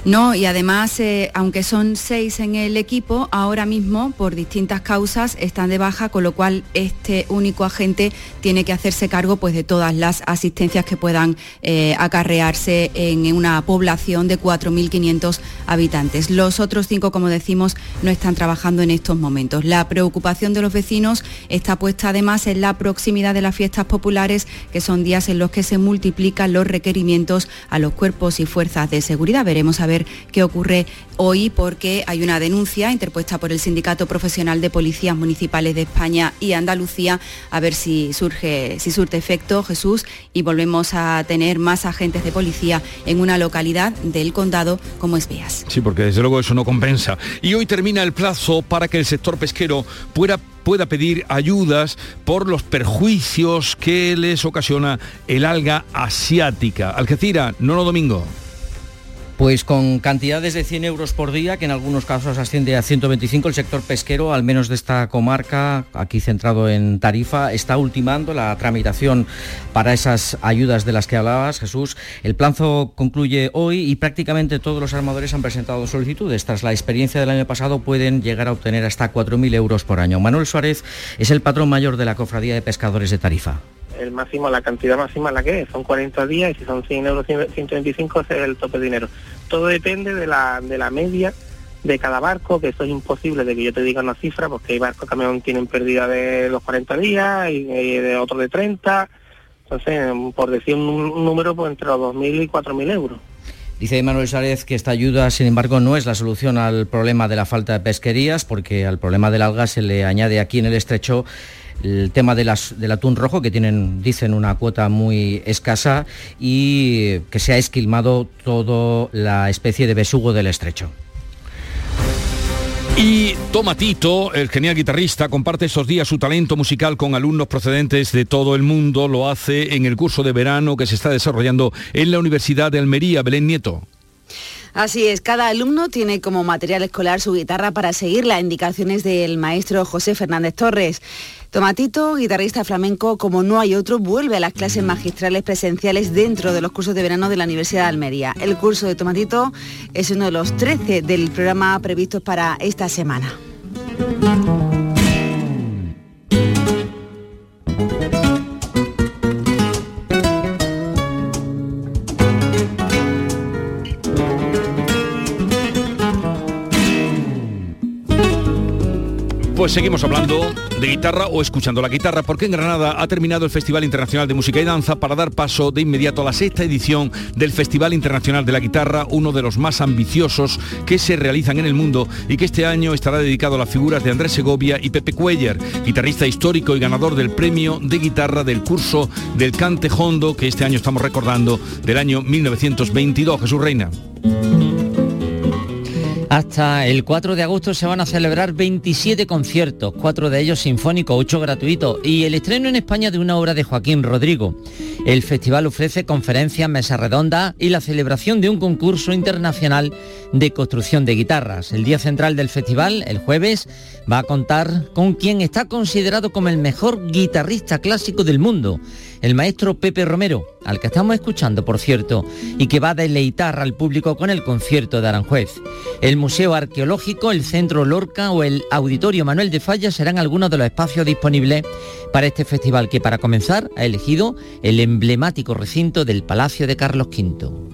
No, y además, eh, aunque son seis en el equipo, ahora mismo por distintas causas están de baja, con lo cual este único agente tiene que hacerse cargo pues, de todas las asistencias que puedan eh, acarrearse en una población de 4.500 habitantes. Los otros cinco, como decimos, no están trabajando en estos momentos. La preocupación de los vecinos está puesta además en la proximidad de las fiestas populares, que son días en los que se multiplican los requerimientos a los cuerpos y fuerzas de seguridad. Veremos a ver qué ocurre hoy porque hay una denuncia interpuesta por el Sindicato Profesional de Policías Municipales de España y Andalucía, a ver si surge, si surte efecto, Jesús, y volvemos a tener más agentes de policía en una localidad del condado como es Beas. Sí, porque desde luego eso no compensa. Y hoy termina el plazo para que el sector pesquero pueda pueda pedir ayudas por los perjuicios que les ocasiona el alga asiática. Algeciras, no Domingo. Pues con cantidades de 100 euros por día, que en algunos casos asciende a 125, el sector pesquero, al menos de esta comarca, aquí centrado en Tarifa, está ultimando la tramitación para esas ayudas de las que hablabas, Jesús. El plazo concluye hoy y prácticamente todos los armadores han presentado solicitudes. Tras la experiencia del año pasado, pueden llegar a obtener hasta 4.000 euros por año. Manuel Suárez es el patrón mayor de la Cofradía de Pescadores de Tarifa el máximo, la cantidad máxima la que es, son 40 días y si son 100 euros 125 ese es el tope de dinero. Todo depende de la, de la media de cada barco, que eso es imposible de que yo te diga una cifra, porque hay barcos que tienen pérdida de los 40 días y, de otros de 30, entonces por decir un, número pues entre los 2.000 y 4.000 euros. Dice Manuel Sárez que esta ayuda, sin embargo, no es la solución al problema de la falta de pesquerías, porque al problema del alga se le añade aquí en el estrecho el tema del atún rojo, que tienen, dicen, una cuota muy escasa y que se ha esquilmado toda la especie de besugo del estrecho. Y Tomatito, el genial guitarrista, comparte estos días su talento musical con alumnos procedentes de todo el mundo. Lo hace en el curso de verano que se está desarrollando en la Universidad de Almería. Belén Nieto. Así es, cada alumno tiene como material escolar su guitarra para seguir las indicaciones del maestro José Fernández Torres. Tomatito, guitarrista flamenco como no hay otro, vuelve a las clases mm. magistrales presenciales dentro de los cursos de verano de la Universidad de Almería. El curso de Tomatito es uno de los 13 del programa previstos para esta semana. Pues seguimos hablando de guitarra o escuchando la guitarra, porque en Granada ha terminado el Festival Internacional de Música y Danza para dar paso de inmediato a la sexta edición del Festival Internacional de la Guitarra, uno de los más ambiciosos que se realizan en el mundo y que este año estará dedicado a las figuras de Andrés Segovia y Pepe Cuellar, guitarrista histórico y ganador del premio de guitarra del curso del Cante Hondo que este año estamos recordando del año 1922. Jesús Reina. Hasta el 4 de agosto se van a celebrar 27 conciertos, cuatro de ellos sinfónicos, 8 gratuitos, y el estreno en España de una obra de Joaquín Rodrigo. El festival ofrece conferencias, mesas redondas y la celebración de un concurso internacional de construcción de guitarras. El día central del festival, el jueves, va a contar con quien está considerado como el mejor guitarrista clásico del mundo, el maestro Pepe Romero, al que estamos escuchando, por cierto, y que va a deleitar al público con el concierto de Aranjuez. El Museo Arqueológico, el Centro Lorca o el Auditorio Manuel de Falla serán algunos de los espacios disponibles para este festival que para comenzar ha elegido el emblemático recinto del Palacio de Carlos V.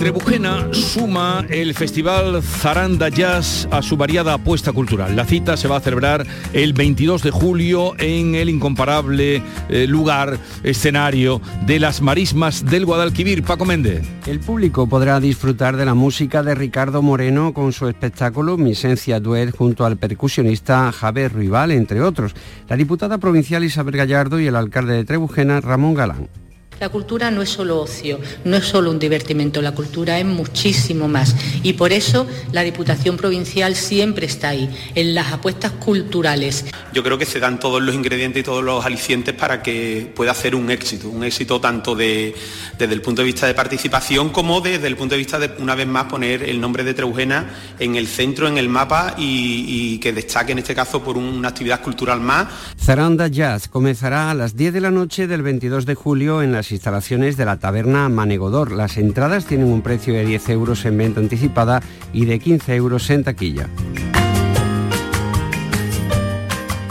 Trebujena suma el festival Zaranda Jazz a su variada apuesta cultural. La cita se va a celebrar el 22 de julio en el incomparable eh, lugar, escenario de las marismas del Guadalquivir. Paco Méndez. El público podrá disfrutar de la música de Ricardo Moreno con su espectáculo Misencia Duet junto al percusionista Javier Rival, entre otros. La diputada provincial Isabel Gallardo y el alcalde de Trebujena, Ramón Galán. La cultura no es solo ocio, no es solo un divertimento, la cultura es muchísimo más. Y por eso la Diputación Provincial siempre está ahí, en las apuestas culturales. Yo creo que se dan todos los ingredientes y todos los alicientes para que pueda ser un éxito, un éxito tanto desde el punto de vista de participación como desde el punto de vista de, una vez más, poner el nombre de Trebujena en el centro, en el mapa y, que destaque en este caso por una actividad cultural más. Zaranda Jazz comenzará a las 10 de la noche del 22 de julio en las instalaciones de la taberna Manegodor. Las entradas tienen un precio de 10 euros en venta anticipada y de 15 euros en taquilla.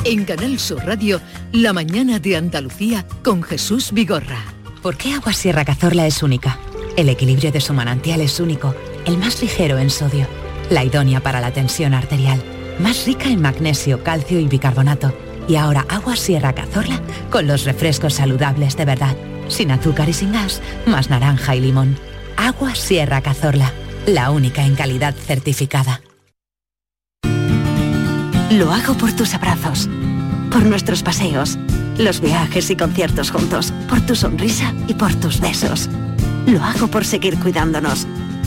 En Canal Sur Radio, La mañana de Andalucía con Jesús Vigorra. ¿Por qué Agua Sierra Cazorla es única? El equilibrio de su manantial es único, el más ligero en sodio, la idónea para la tensión arterial, más rica en magnesio, calcio y bicarbonato. Y ahora Agua Sierra Cazorla con los refrescos saludables de verdad sin azúcar y sin gas, más naranja y limón. Agua Sierra Cazorla, la única en calidad certificada. Lo hago por tus abrazos, por nuestros paseos, los viajes y conciertos juntos, por tu sonrisa y por tus besos. Lo hago por seguir cuidándonos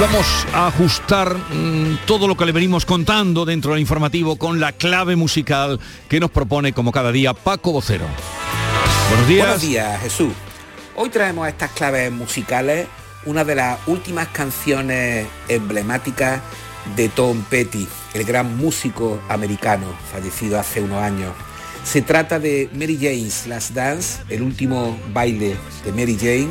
Vamos a ajustar mm, todo lo que le venimos contando dentro del informativo con la clave musical que nos propone como cada día Paco Vocero. Buenos días. Buenos días, Jesús. Hoy traemos estas claves musicales una de las últimas canciones emblemáticas de Tom Petty, el gran músico americano fallecido hace unos años. Se trata de Mary Jane's Last Dance, el último baile de Mary Jane,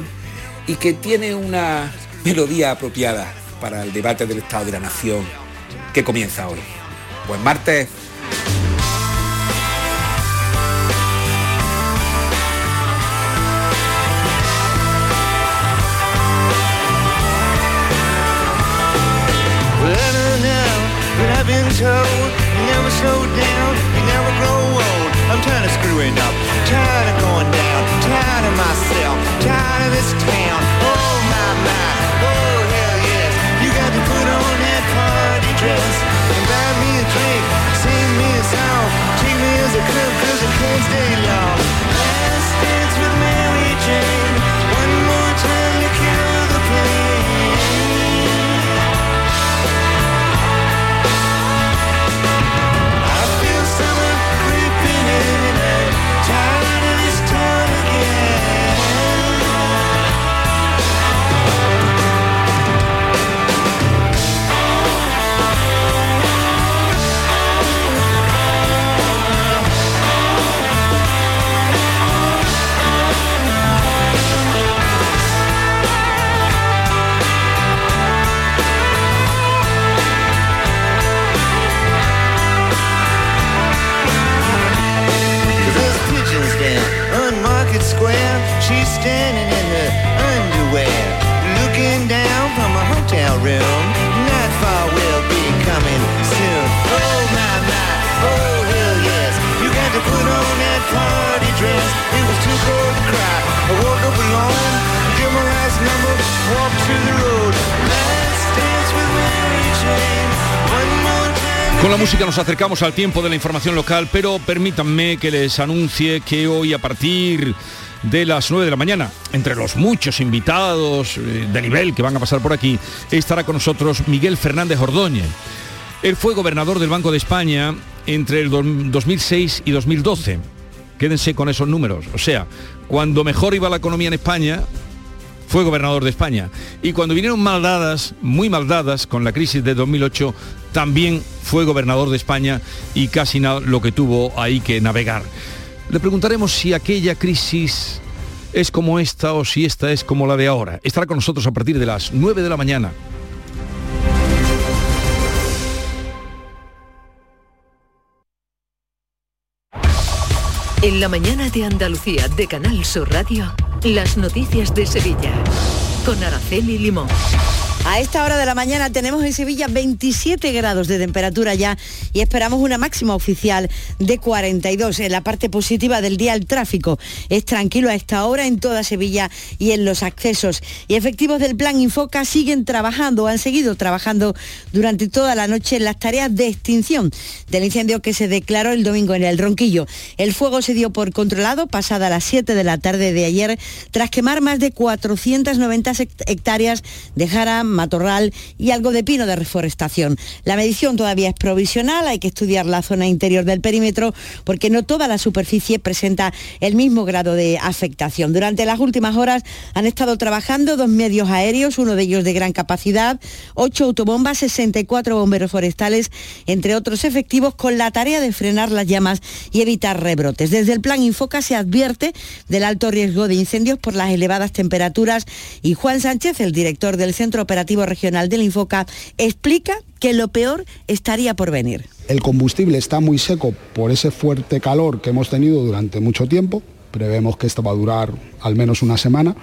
y que tiene una melodía apropiada para el debate del Estado de la Nación que comienza hoy. Buen martes. Tired of myself, tired of this town. Club cause I can't stay long. Nos acercamos al tiempo de la información local, pero permítanme que les anuncie que hoy a partir de las 9 de la mañana, entre los muchos invitados eh, de nivel que van a pasar por aquí, estará con nosotros Miguel Fernández Ordóñez. Él fue gobernador del Banco de España entre el 2006 y 2012. Quédense con esos números. O sea, cuando mejor iba la economía en España, fue gobernador de España. Y cuando vinieron maldadas, muy maldadas, con la crisis de 2008, también fue gobernador de España y casi nada lo que tuvo ahí que navegar. Le preguntaremos si aquella crisis es como esta o si esta es como la de ahora. Estará con nosotros a partir de las 9 de la mañana. En la mañana de Andalucía de Canal Sur Radio, las noticias de Sevilla con Araceli Limón. A esta hora de la mañana tenemos en Sevilla 27 grados de temperatura ya y esperamos una máxima oficial de 42. En la parte positiva del día el tráfico es tranquilo a esta hora en toda Sevilla y en los accesos. Y efectivos del plan Infoca siguen trabajando, han seguido trabajando durante toda la noche en las tareas de extinción del incendio que se declaró el domingo en el Ronquillo. El fuego se dio por controlado pasada las 7 de la tarde de ayer tras quemar más de 490 hectáreas de jara matorral y algo de pino de reforestación. La medición todavía es provisional, hay que estudiar la zona interior del perímetro porque no toda la superficie presenta el mismo grado de afectación. Durante las últimas horas han estado trabajando dos medios aéreos, uno de ellos de gran capacidad, ocho autobombas, 64 bomberos forestales, entre otros efectivos, con la tarea de frenar las llamas y evitar rebrotes. Desde el plan Infoca se advierte del alto riesgo de incendios por las elevadas temperaturas y Juan Sánchez, el director del Centro Operativo Regional del Infoca, explica que lo peor estaría por venir. El combustible está muy seco por ese fuerte calor que hemos tenido durante mucho tiempo, prevemos que esto va a durar al menos una semana,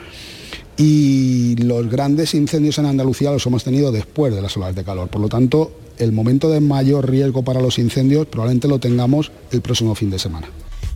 y los grandes incendios en Andalucía los hemos tenido después de las olas de calor, por lo tanto el momento de mayor riesgo para los incendios probablemente lo tengamos el próximo fin de semana.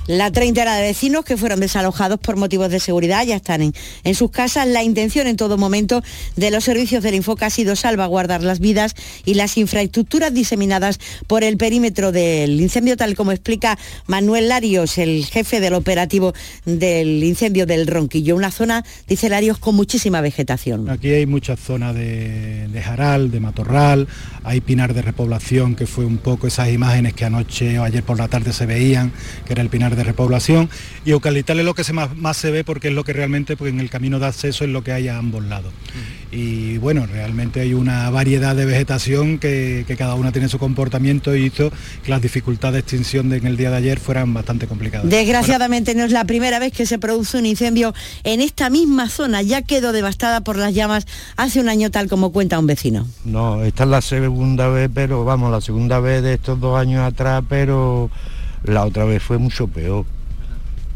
La treintena de vecinos que fueron desalojados por motivos de seguridad ya están en, en, sus casas. La intención en todo momento de los servicios del Infoca ha sido salvaguardar las vidas y las infraestructuras diseminadas por el perímetro del incendio, tal como explica Manuel Larios, el jefe del operativo del incendio del Ronquillo. Una zona, dice Larios, con muchísima vegetación. Aquí hay muchas zonas de, de jaral, de matorral, hay pinar de repoblación, que fue un poco esas imágenes que anoche o ayer por la tarde se veían, que era el pinar de repoblación y eucaliptal es lo que se más, más, se ve porque es lo que realmente pues, en el camino de acceso es lo que hay a ambos lados. Y bueno, realmente hay una variedad de vegetación que, que, cada una tiene su comportamiento y hizo que las dificultades de extinción de, en el día de ayer fueran bastante complicadas. Desgraciadamente bueno. no es la primera vez que se produce un incendio en esta misma zona, ya quedó devastada por las llamas hace un año tal como cuenta un vecino. No, esta es la segunda vez, pero vamos, la segunda vez de estos dos años atrás, pero la otra vez fue mucho peor.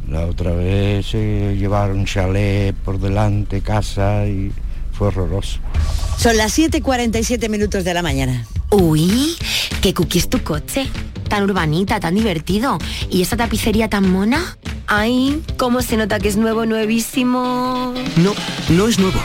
La otra vez se llevaron chalet por delante, casa y fue horroroso. Son las 7.47 minutos de la mañana. Uy, qué cookie es tu coche. Tan urbanita, tan divertido. ¿Y esa tapicería tan mona? Ay, cómo se nota que es nuevo, nuevísimo. No, no es nuevo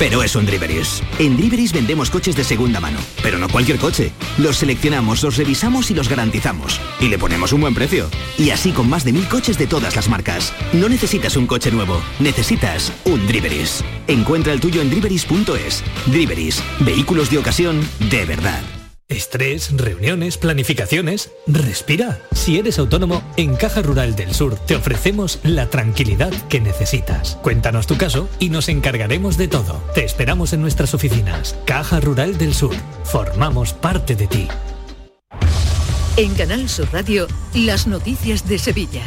pero eso en Driveris. En Driveris vendemos coches de segunda mano, pero no cualquier coche. Los seleccionamos, los revisamos y los garantizamos. Y le ponemos un buen precio. Y así con más de mil coches de todas las marcas. No necesitas un coche nuevo, necesitas un Driveris. Encuentra el tuyo en driveris.es. Driveris, vehículos de ocasión de verdad. Estrés, reuniones, planificaciones. Respira. Si eres autónomo, en Caja Rural del Sur te ofrecemos la tranquilidad que necesitas. Cuéntanos tu caso y nos encargaremos de todo. Te esperamos en nuestras oficinas. Caja Rural del Sur. Formamos parte de ti. En Canal Sur Radio, las noticias de Sevilla.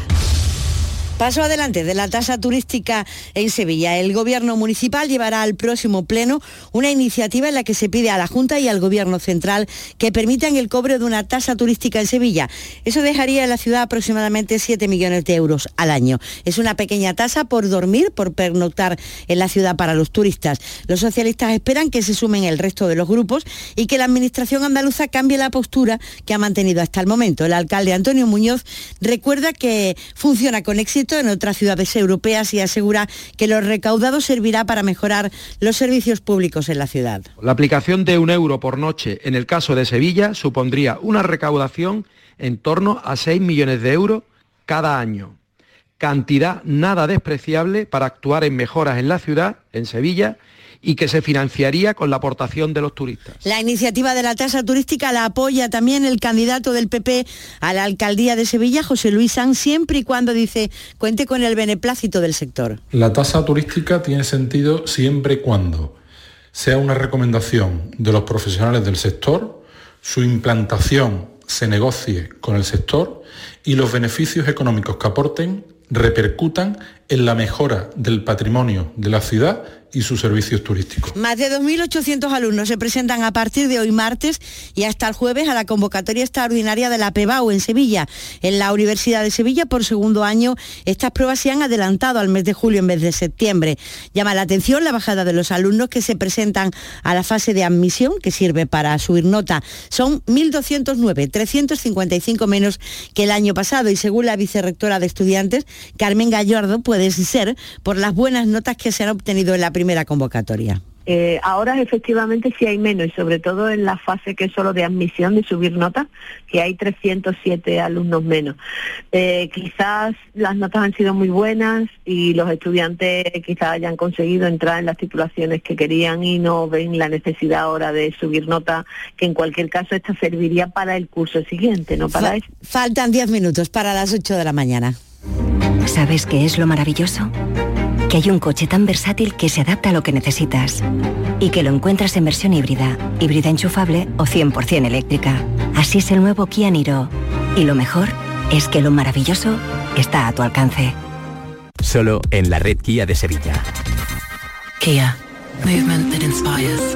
Paso adelante de la tasa turística en Sevilla. El Gobierno municipal llevará al próximo pleno una iniciativa en la que se pide a la Junta y al Gobierno central que permitan el cobro de una tasa turística en Sevilla. Eso dejaría en la ciudad aproximadamente 7 millones de euros al año. Es una pequeña tasa por dormir, por pernoctar en la ciudad para los turistas. Los socialistas esperan que se sumen el resto de los grupos y que la Administración andaluza cambie la postura que ha mantenido hasta el momento. El alcalde Antonio Muñoz recuerda que funciona con éxito en otras ciudades europeas y asegura que lo recaudado servirá para mejorar los servicios públicos en la ciudad. La aplicación de un euro por noche en el caso de Sevilla supondría una recaudación en torno a 6 millones de euros cada año. Cantidad nada despreciable para actuar en mejoras en la ciudad, en Sevilla, y que se financiaría con la aportación de los turistas. La iniciativa de la tasa turística la apoya también el candidato del PP a la alcaldía de Sevilla, José Luis San, siempre y cuando dice cuente con el beneplácito del sector. La tasa turística tiene sentido siempre y cuando sea una recomendación de los profesionales del sector, su implantación se negocie con el sector y los beneficios económicos que aporten repercutan en la mejora del patrimonio de la ciudad y sus servicios turísticos. Más de 2.800 alumnos se presentan a partir de hoy martes y hasta el jueves a la convocatoria extraordinaria de la PEBAU en Sevilla. En la Universidad de Sevilla, por segundo año, estas pruebas se han adelantado al mes de julio en vez de septiembre. Llama la atención la bajada de los alumnos que se presentan a la fase de admisión, que sirve para subir nota. Son 1.209, 355 menos que el año pasado y según la vicerrectora de estudiantes, Carmen Gallardo, puede ser por las buenas notas que se han obtenido en la primera convocatoria. Eh, ahora efectivamente sí hay menos y sobre todo en la fase que es solo de admisión, de subir notas, que hay 307 alumnos menos. Eh, quizás las notas han sido muy buenas y los estudiantes quizás hayan conseguido entrar en las titulaciones que querían y no ven la necesidad ahora de subir notas, que en cualquier caso esta serviría para el curso siguiente, no para Fa Faltan 10 minutos para las 8 de la mañana. ¿Sabes qué es lo maravilloso? Que hay un coche tan versátil que se adapta a lo que necesitas y que lo encuentras en versión híbrida, híbrida enchufable o 100% eléctrica. Así es el nuevo Kia Niro. Y lo mejor es que lo maravilloso está a tu alcance. Solo en la red Kia de Sevilla. Kia. Movement that inspires.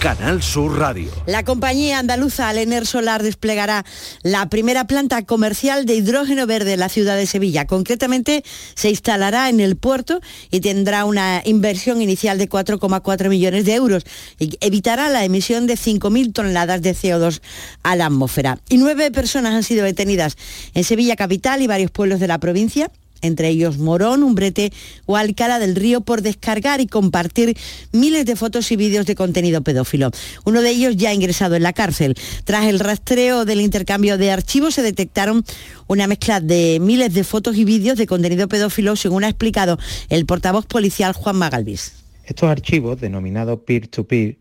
Canal Sur Radio. La compañía andaluza Alener Solar desplegará la primera planta comercial de hidrógeno verde en la ciudad de Sevilla. Concretamente, se instalará en el puerto y tendrá una inversión inicial de 4,4 millones de euros y evitará la emisión de 5.000 toneladas de CO2 a la atmósfera. Y nueve personas han sido detenidas en Sevilla capital y varios pueblos de la provincia entre ellos Morón, Umbrete o Alcalá del Río, por descargar y compartir miles de fotos y vídeos de contenido pedófilo. Uno de ellos ya ingresado en la cárcel. Tras el rastreo del intercambio de archivos se detectaron una mezcla de miles de fotos y vídeos de contenido pedófilo, según ha explicado el portavoz policial Juan Magalvis. Estos archivos, denominados peer-to-peer,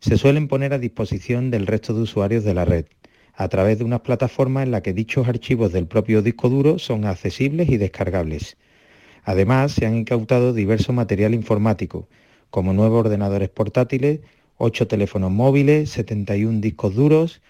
se suelen poner a disposición del resto de usuarios de la red a través de unas plataformas en la que dichos archivos del propio disco duro son accesibles y descargables. Además, se han incautado diverso material informático, como nuevos ordenadores portátiles, 8 teléfonos móviles, 71 discos duros,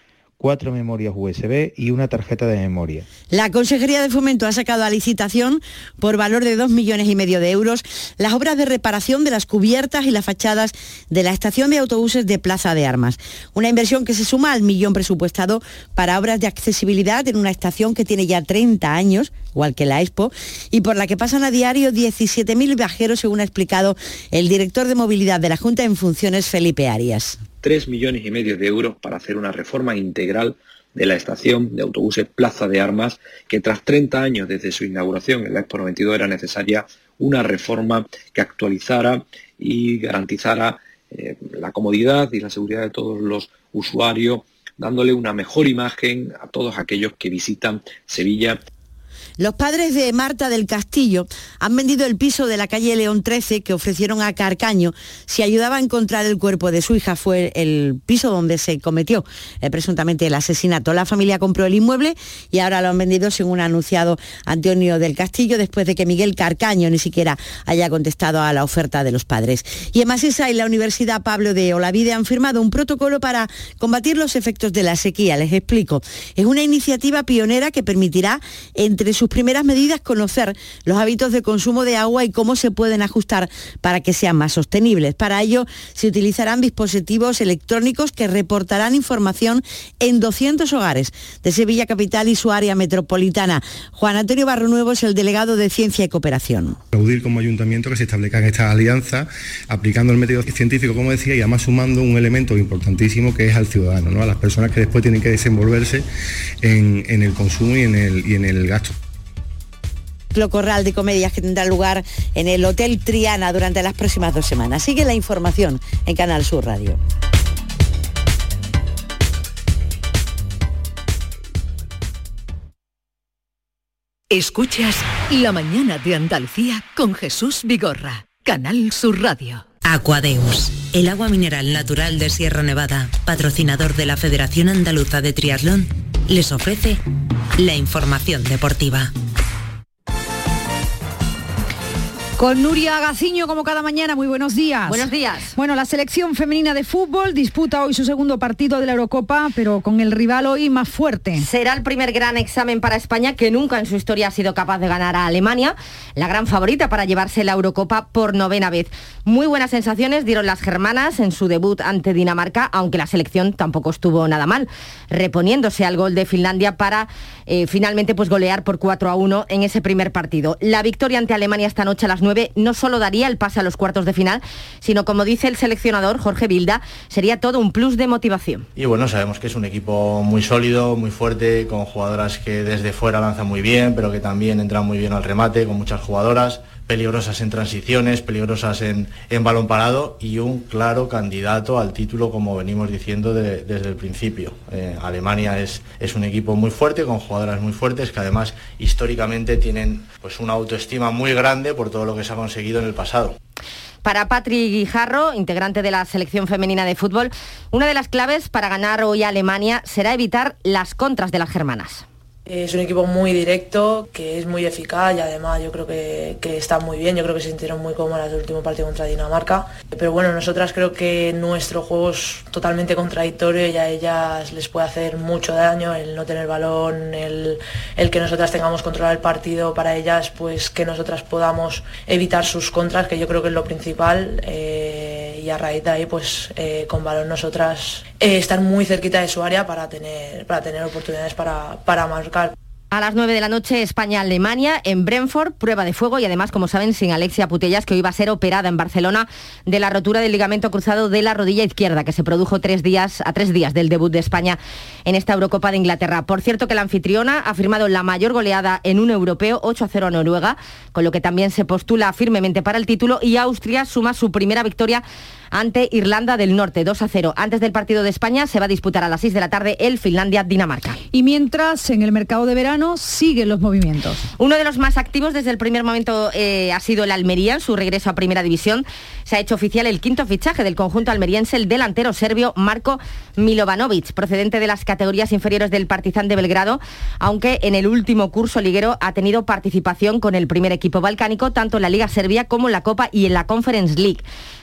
cuatro memorias USB y una tarjeta de memoria. La Consejería de Fomento ha sacado a licitación por valor de dos millones y medio de euros las obras de reparación de las cubiertas y las fachadas de la estación de autobuses de Plaza de Armas. Una inversión que se suma al millón presupuestado para obras de accesibilidad en una estación que tiene ya 30 años, igual que la Expo, y por la que pasan a diario 17.000 viajeros, según ha explicado el director de movilidad de la Junta en funciones, Felipe Arias. 3 millones y medio de euros para hacer una reforma integral de la estación de autobuses Plaza de Armas, que tras 30 años desde su inauguración en la Expo 92 era necesaria una reforma que actualizara y garantizara eh, la comodidad y la seguridad de todos los usuarios, dándole una mejor imagen a todos aquellos que visitan Sevilla Los padres de Marta del Castillo han vendido el piso de la calle León 13 que ofrecieron a Carcaño si ayudaba a encontrar el cuerpo de su hija. Fue el piso donde se cometió eh, presuntamente el asesinato. La familia compró el inmueble y ahora lo han vendido según ha anunciado Antonio del Castillo después de que Miguel Carcaño ni siquiera haya contestado a la oferta de los padres. Y en Masisa y la Universidad Pablo de Olavide han firmado un protocolo para combatir los efectos de la sequía. Les explico. Es una iniciativa pionera que permitirá, entre sus primeras medidas, conocer los hábitos de consumo de agua y cómo se pueden ajustar para que sean más sostenibles. Para ello, se utilizarán dispositivos electrónicos que reportarán información en 200 hogares de Sevilla Capital y su área metropolitana. Juan Antonio Barro Nuevo es el delegado de Ciencia y Cooperación. Aplaudir como ayuntamiento que se establezcan estas alianzas, aplicando el método científico, como decía, y además sumando un elemento importantísimo que es al ciudadano, ¿no? a las personas que después tienen que desenvolverse en, el consumo y en el gasto corral de comedias que tendrá lugar en el Hotel Triana durante las próximas dos semanas. Sigue la información en Canal Sur Radio. Escuchas La mañana de Andalucía con Jesús Vigorra, Canal Sur Radio. Aquadeus, el agua mineral natural de Sierra Nevada, patrocinador de la Federación Andaluza de Triatlón, les ofrece la información deportiva. Con Nuria Gaciño como cada mañana, muy buenos días. Buenos días. Bueno, la selección femenina de fútbol disputa hoy su segundo partido de la Eurocopa, pero con el rival hoy más fuerte. Será el primer gran examen para España que nunca en su historia ha sido capaz de ganar a Alemania, la gran favorita para llevarse la Eurocopa por novena vez. Muy buenas sensaciones dieron las germanas en su debut ante Dinamarca, aunque la selección tampoco estuvo nada mal, reponiéndose al gol de Finlandia para eh, finalmente pues golear por 4 a 1 en ese primer partido. La victoria ante Alemania esta noche a las 9 no solo daría el pase a los cuartos de final, sino como dice el seleccionador Jorge Bilda, sería todo un plus de motivación. Y bueno, sabemos que es un equipo muy sólido, muy fuerte, con jugadoras que desde fuera lanzan muy bien, pero que también entran muy bien al remate, con muchas jugadoras peligrosas en transiciones, peligrosas en, balón parado y un claro candidato al título, como venimos diciendo desde el principio. Eh, Alemania es, es un equipo muy fuerte, con jugadoras muy fuertes, que además históricamente tienen pues, una autoestima muy grande por todo lo que se ha conseguido en el pasado. Para Patri Guijarro, integrante de la selección femenina de fútbol, una de las claves para ganar hoy a Alemania será evitar las contras de las germanas. Es un equipo muy directo, que es muy eficaz y además yo creo que, está muy bien, yo creo que se sintieron muy cómodas el último partido contra Dinamarca. Pero bueno, nosotras creo que nuestro juego es totalmente contradictorio y a ellas les puede hacer mucho daño el no tener balón, el, que nosotras tengamos controlado el partido para ellas, pues que nosotras podamos evitar sus contras, que yo creo que es lo principal. Eh, y a raíz de ahí, pues eh, con balón nosotras eh, estar muy cerquita de su área para tener, para tener oportunidades para, para marcar. A las 9 de la noche, España-Alemania en Brentford, prueba de fuego y además, como saben, sin Alexia Putellas, que hoy va a ser operada en Barcelona de la rotura del ligamento cruzado de la rodilla izquierda, que se produjo tres días, a tres días del debut de España en esta Eurocopa de Inglaterra. Por cierto, que la anfitriona ha firmado la mayor goleada en un europeo, 8 a 0 a Noruega, con lo que también se postula firmemente para el título y Austria suma su primera victoria ante Irlanda del Norte, 2 a 0. Antes del partido de España se va a disputar a las 6 de la tarde el Finlandia-Dinamarca. Y mientras en el mercado de verano siguen los movimientos. Uno de los más activos desde el primer momento eh, ha sido el Almería, su regreso a Primera División. Se ha hecho oficial el quinto fichaje del conjunto almeriense, el delantero serbio Marco Milovanovic, procedente de las categorías inferiores del Partizan de Belgrado, aunque en el último curso liguero ha tenido participación con el primer equipo balcánico, tanto en la Liga Serbia como en la Copa y en la Conference League.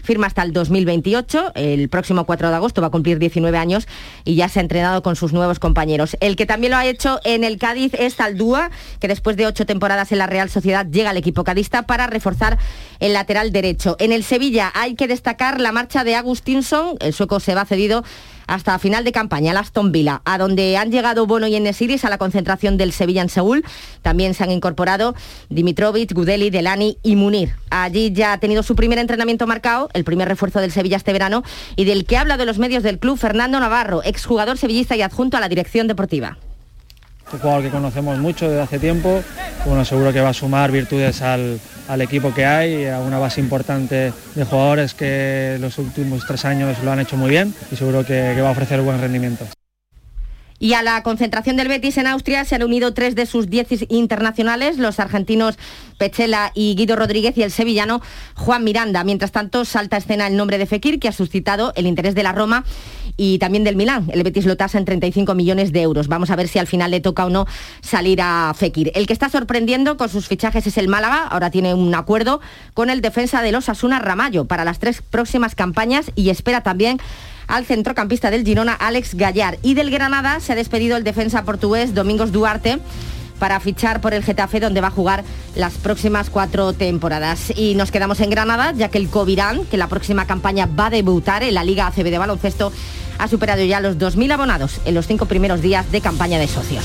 Firma hasta el 2028, el próximo 4 de agosto va a cumplir 19 años y ya se ha entrenado con sus nuevos compañeros. El que también lo ha hecho en el Cádiz es Taldúa, que después de ocho temporadas en la Real Sociedad llega al equipo cadista para reforzar el lateral derecho. En el Sevilla hay que destacar la marcha de Agustinson, el sueco se va cedido hasta final de campaña, al Aston Villa, a donde han llegado Bono y Enesiris a la concentración del Sevilla en Seúl. También se han incorporado Dimitrovic, Gudeli, Delani y Munir. Allí ya ha tenido su primer entrenamiento marcado, el primer refuerzo del Sevilla este verano, y del que habla de los medios del club Fernando Navarro, exjugador sevillista y adjunto a la dirección deportiva un jugador que conocemos mucho desde hace tiempo, bueno, seguro que va a sumar virtudes al, equipo que hay, a una base importante de jugadores que los últimos tres años lo han hecho muy bien y seguro que, que va a ofrecer buen rendimiento. Y a la concentración del Betis en Austria se han unido tres de sus diez internacionales, los argentinos Pechela y Guido Rodríguez y el sevillano Juan Miranda. Mientras tanto, salta a escena el nombre de Fekir, que ha suscitado el interés de la Roma y también del Milán. El Betis lo tasa en 35 millones de euros. Vamos a ver si al final le toca o no salir a Fekir. El que está sorprendiendo con sus fichajes es el Málaga. Ahora tiene un acuerdo con el defensa de los Asuna Ramallo para las tres próximas campañas y espera también al centrocampista del Girona, Alex Gallar. Y del Granada se ha despedido el defensa portugués Domingos Duarte para fichar por el Getafe, donde va a jugar las próximas cuatro temporadas. Y nos quedamos en Granada, ya que el Covirán, que la próxima campaña va a debutar en la Liga ACB de baloncesto, ha superado ya los 2.000 abonados en los cinco primeros días de campaña de socios.